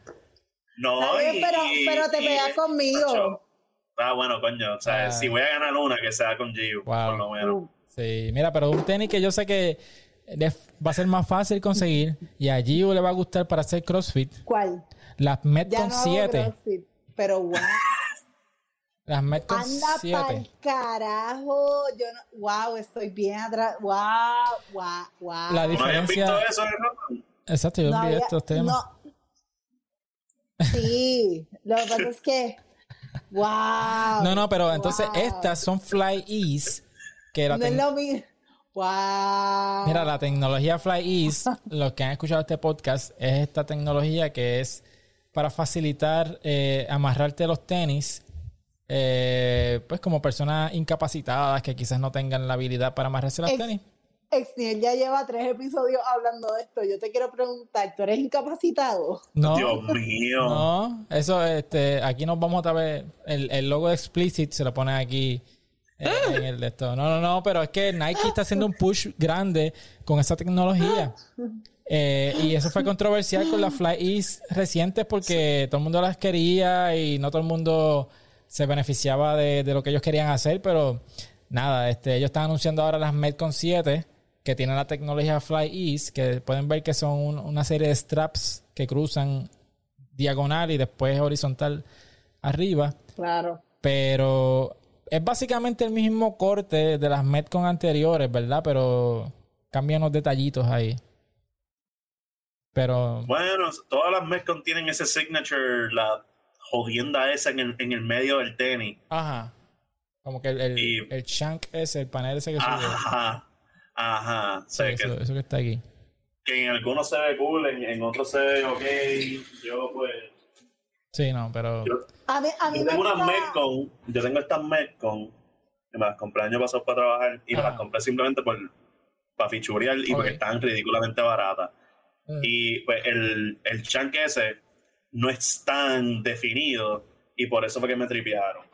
B: No, y-
C: pero, pero te pegas conmigo.
B: Macho, Ah, bueno, coño. O sea,
A: Ah.
B: si voy a ganar una, que sea con Gio,
A: Wow.
B: por lo menos.
C: Uh,
A: Sí, mira, pero un tenis que yo sé que va a ser más fácil conseguir y a Gio le va a gustar para hacer CrossFit.
C: ¿Cuál?
A: Las
C: Ya
A: Metcon
C: no hago
A: 7.
C: CrossFit, pero wow.
A: Las Metcon
C: Anda
A: 7.
C: pa'l carajo. Yo no, wow, estoy bien atrás. Wow, wow, wow.
A: La
B: ¿No habían
A: diferencia-
B: visto eso? no?
A: Exacto, yo
C: No había-
A: estos temas.
C: no. Sí, lo que pasa es que. Wow.
A: No, no, pero entonces
C: wow.
A: estas son Fly Ease. Que la
C: No es lo mismo. Wow.
A: Mira, la tecnología Fly Ease, los que han escuchado este podcast, es esta tecnología que es para facilitar eh, amarrarte los tenis, eh, pues como personas incapacitadas que quizás no tengan la habilidad para amarrarse los
C: Ex-
A: tenis.
C: Exniel ya lleva tres episodios hablando de esto. Yo te quiero preguntar, ¿tú eres incapacitado?
A: No,
B: Dios mío.
A: no, eso, este, aquí nos vamos otra vez, el, el logo de Explicit se lo pone aquí eh, en el de esto. No, no, no, pero es que Nike está haciendo un push grande con esa tecnología. Eh, y eso fue controversial con las Fly East recientes porque todo el mundo las quería y no todo el mundo se beneficiaba de, de lo que ellos querían hacer, pero nada, este, ellos están anunciando ahora las Metcon 7 que tienen la tecnología Fly East, que pueden ver que son un- una serie de straps que cruzan diagonal y después horizontal arriba,
C: Claro.
A: pero es básicamente el mismo corte de las Metcon anteriores, ¿verdad? Pero cambian los detallitos ahí. Pero
B: Bueno, todas las Metcon tienen ese signature, la jodienda esa en el, en el medio del tenis.
A: Ajá. Como que el, el,
B: Y-
A: el shank ese, el panel ese que sube.
B: Ajá. Ajá.
A: Sí, eso,
B: que,
A: eso que está aquí.
B: que en algunos se ve cool, en, en otros se ve ok. Yo, pues.
A: Sí, no, pero...
B: Yo,
C: A mí, a mí
B: yo
C: me
B: tengo unas Metcon. Yo tengo estas Metcon. Que me las compré el año pasado para trabajar. Y me las compré simplemente por. Para fichurear y porque
A: Ok.
B: estaban ridículamente baratas.
A: Mm.
B: Y pues el, el chunk ese no es tan definido. Y por eso fue que me tripearon.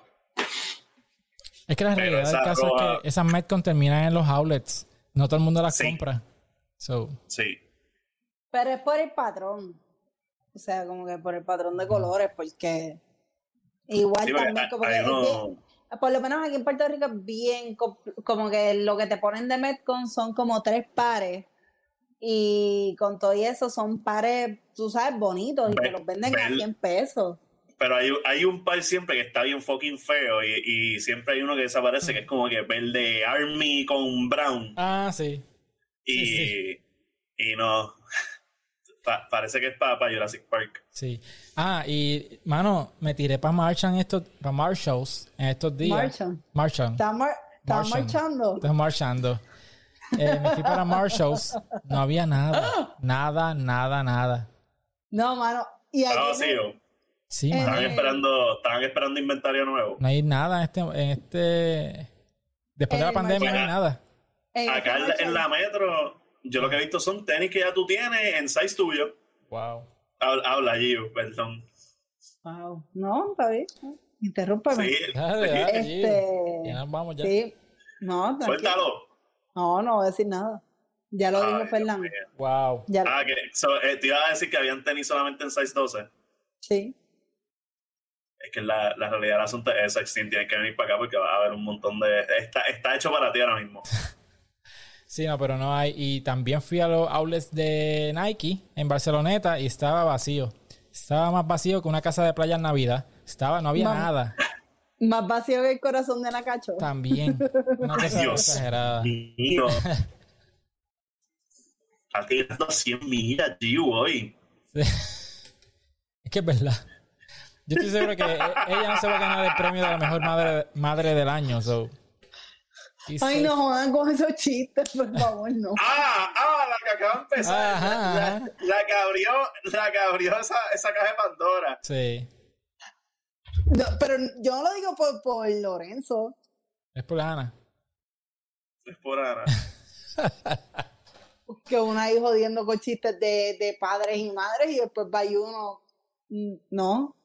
A: Es que la
B: Pero
A: realidad del caso
B: roja-
A: es que esas Metcon terminan en los outlets. No todo el mundo las
B: Sí.
A: compra. So,
B: Sí.
C: Pero es por el patrón. O sea, como que por el patrón de colores, porque igual
B: Sí,
C: también como que bien- por lo menos aquí en Puerto Rico es bien co- como que lo que te ponen de Metcon son como tres pares y con todo y eso son pares, tú sabes, bonitos y te los venden a
B: ve-
C: 100 pesos.
B: Pero hay, hay un par siempre que está bien fucking feo y, y siempre hay uno que desaparece que es como que verde army con brown
A: ah, sí.
B: y,
A: Sí,
B: y no Pa- parece que es para Jurassic Park
A: Sí. Ah, y, mano, me tiré para Marshall en estos, para Marshalls en estos días.
C: Marshall.
A: Marshall.
C: ¿Estás mar- estás
A: Marshall.
C: marchando?
A: Estoy marchando. Eh, me fui para Marshalls. No había nada. Nada, nada, nada.
C: No, mano. Y
B: estaba
C: aquí
B: vacío
A: Sí,
C: Eh,
B: estaban esperando estaban esperando inventario nuevo
A: No hay nada en este... En este... Después de la pandemia no hay nada.
B: acá
C: este
B: en la,
C: Marshall-
B: en la metro yo lo que he visto son tenis que ya tú tienes en size tuyo
A: Wow.
B: habla, habla Gio perdón
C: Wow. No, está bien. Interrúmpeme.
B: sí
A: Dale,
B: aquí,
A: dale.
C: Este,
A: Ya nos vamos ya.
C: sí. No, tranquilo.
B: suéltalo
C: No, no voy a decir nada. Ya lo dijo Fernando.
A: Wow.
C: Ya,
B: ah que so, eh, te iba a decir que habían tenis solamente en size 12
C: sí.
B: Es que la, la realidad del asunto es esa, Extin, tienes que venir para acá porque va a haber un montón de... Está, está hecho para ti ahora mismo.
A: Sí, no, pero no hay. Y también fui a los outlets de Nike en Barceloneta y estaba vacío. Estaba más vacío que una casa de playa en Navidad. Estaba, no había
C: Mam-
A: nada.
C: Más vacío que el corazón de Nacacho.
A: También. Una cosa
B: Dios
A: exagerada.
B: mío. Está tirando 100 millas, Giu, hoy.
A: Sí. Es que es verdad. Yo estoy seguro que e- ella no se va a ganar el premio de la mejor madre, madre del año. So.
C: Ay, no jodan con esos chistes, por favor, no.
B: ¡Ah! ¡Ah! La que acaba de empezar.
A: Ajá,
B: la,
A: ajá.
B: la que abrió, la que abrió esa, esa caja de Pandora.
A: Sí.
C: No, pero yo no lo digo por, por Lorenzo.
A: Es por Ana.
B: Es por Ana.
C: Que uno ahí jodiendo con chistes de, de padres y madres y después va y uno. mm, No.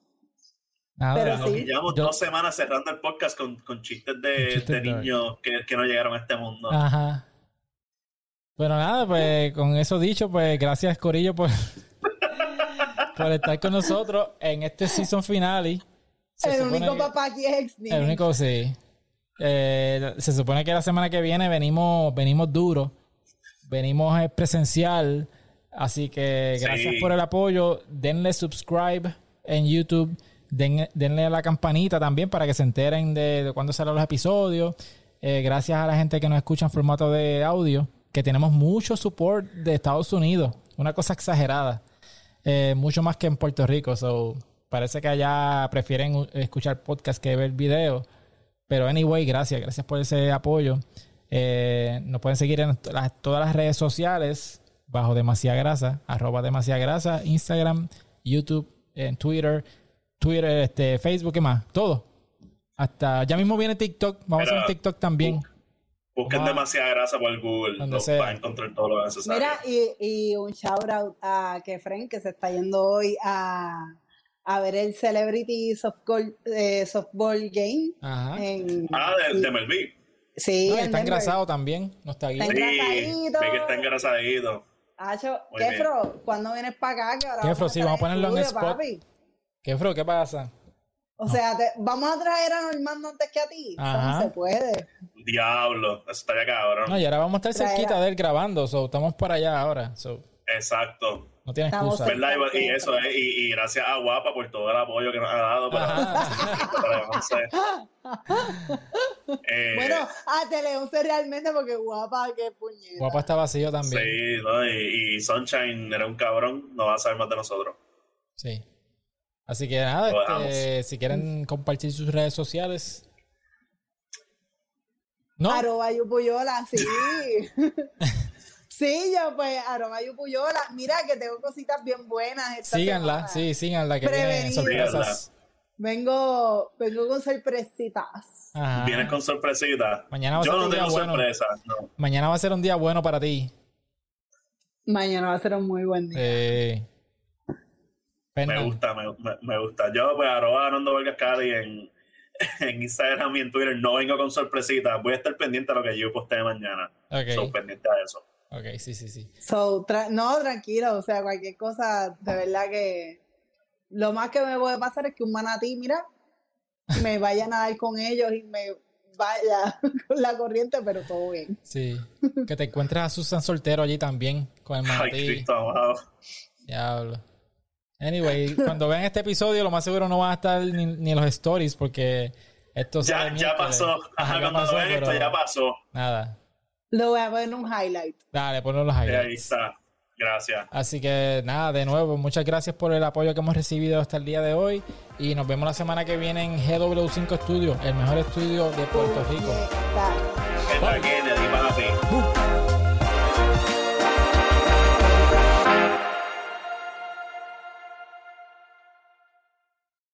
C: Pero sí.
B: Llevamos
A: Yo-
B: dos semanas cerrando el podcast con, con chistes de,
A: Con chistes
B: de
A: de-
B: niños que, que no llegaron a este mundo.
A: Ajá. Bueno, nada, pues con eso dicho, pues gracias Corillo por, por estar con nosotros en este season finale. Se
C: el único
A: que-
C: papá aquí es Exni.
A: El único sí. Eh, se supone que la semana que viene venimos, venimos duro. Venimos eh, presencial. Así que
B: Sí.
A: gracias por el apoyo. Denle subscribe en YouTube. Den- denle a la campanita también para que se enteren de, cuándo salen los episodios. Eh, gracias a la gente que nos escucha en formato de audio, que tenemos mucho support de Estados Unidos. Una cosa exagerada. Eh, mucho más que en Puerto Rico. So, parece que allá prefieren escuchar podcast que ver video. Pero anyway, gracias. Gracias por ese apoyo. Eh, nos pueden seguir en todas las redes sociales bajo Demasiada Grasa, arroba Demasiada Grasa, Instagram, YouTube, Twitter, Twitter, este, Facebook, ¿qué más? Todo. Hasta ya mismo viene TikTok. Vamos a hacer un
B: Mira,
A: TikTok también.
B: Busquen
A: Vamos
B: demasiada grasa por Google.
A: Donde
B: No
A: sea.
B: van a encontrar todo lo necesario.
C: Mira, y, y un shout out a Kefren que se está yendo hoy a, a ver el Celebrity Softball, eh, softball Game.
A: Ajá.
C: En,
B: ah, de, de Melví.
C: Sí,
A: No, está
C: Denver.
A: engrasado también. No está
C: Está.
B: Sí,
C: engrasadito.
B: ve que está engrasadito.
C: Acho. Kefro, ¿cuándo vienes para acá? Que ahora
A: Kefro,
C: vamos
A: sí, vamos a ponerlo en spot.
C: papi.
A: ¿Qué, Fro? ¿Qué pasa?
C: O sea, te- vamos a traer a Normando antes que a ti. Eso
A: Ajá.
C: no se puede.
B: Diablo, eso estaría cabrón.
A: No, y ahora vamos a estar
C: Traerá.
A: cerquita de él grabando. So, estamos por allá ahora. So,
B: Exacto.
A: no tiene
C: Estamos
A: excusa.
B: ¿Verdad? Y, y eso es, y, y gracias a Guapa por todo el apoyo que nos ha dado para,
A: Ajá.
B: para Once. Eh,
C: Bueno, a Teleonce realmente porque guapa, qué puñeta.
A: Guapa está vacío también.
B: Sí, ¿no? y, y Sunshine era un cabrón, no va a saber más de nosotros.
A: Sí. Así que nada, este, si quieren compartir sus redes sociales. No,
C: Arroba Yupuyola, sí. sí, yo pues, arroba Yupuyola. Mira que tengo cositas bien buenas esta
A: síganla,
C: semana.
A: sí, síganla, que vienen
C: Prevenido.
A: sorpresas.
C: Vengo, vengo con sorpresitas.
A: Ajá.
B: Vienes con sorpresita.
A: Mañana va a
B: Yo
A: ser
B: no
A: un día
B: tengo
A: bueno.
B: sorpresa. No.
A: Mañana va a ser un día bueno para ti.
C: Mañana va a ser un muy buen día.
A: Eh,
B: Me gusta, me, me- me gusta. Yo, pues, arroba Nando Vargas Cali en, en Instagram y en Twitter. No vengo con sorpresitas. Voy a estar pendiente a lo que yo postee mañana.
A: Ok,
B: So, pendiente a eso.
A: ok, sí, sí, sí.
C: So, tra- no, tranquilo, o sea, cualquier cosa, de verdad que lo más que me puede pasar es que un manatí, mira, me vaya a nadar con ellos y me vaya con la corriente, pero todo bien.
A: Sí. Que te encuentres a Susan soltero allí también con el
B: Ay,
A: manatí.
B: Cristo, amado.
A: Diablo. Anyway, cuando vean este episodio, lo más seguro no van a estar ni, ni los stories porque esto
B: Ya, ya pasó. Ajá,
A: ya
B: cuando
A: pasó,
B: vean esto, ya pasó.
A: Nada.
C: Lo voy a poner en un highlight.
A: Dale, ponlo en los
B: Y ahí
A: highlights.
B: está. Gracias.
A: Así que nada, de nuevo, muchas gracias por el apoyo que hemos recibido hasta el día de hoy. Y nos vemos la semana que viene en GW5 Studio, el mejor estudio de Puerto Rico.
B: Papi.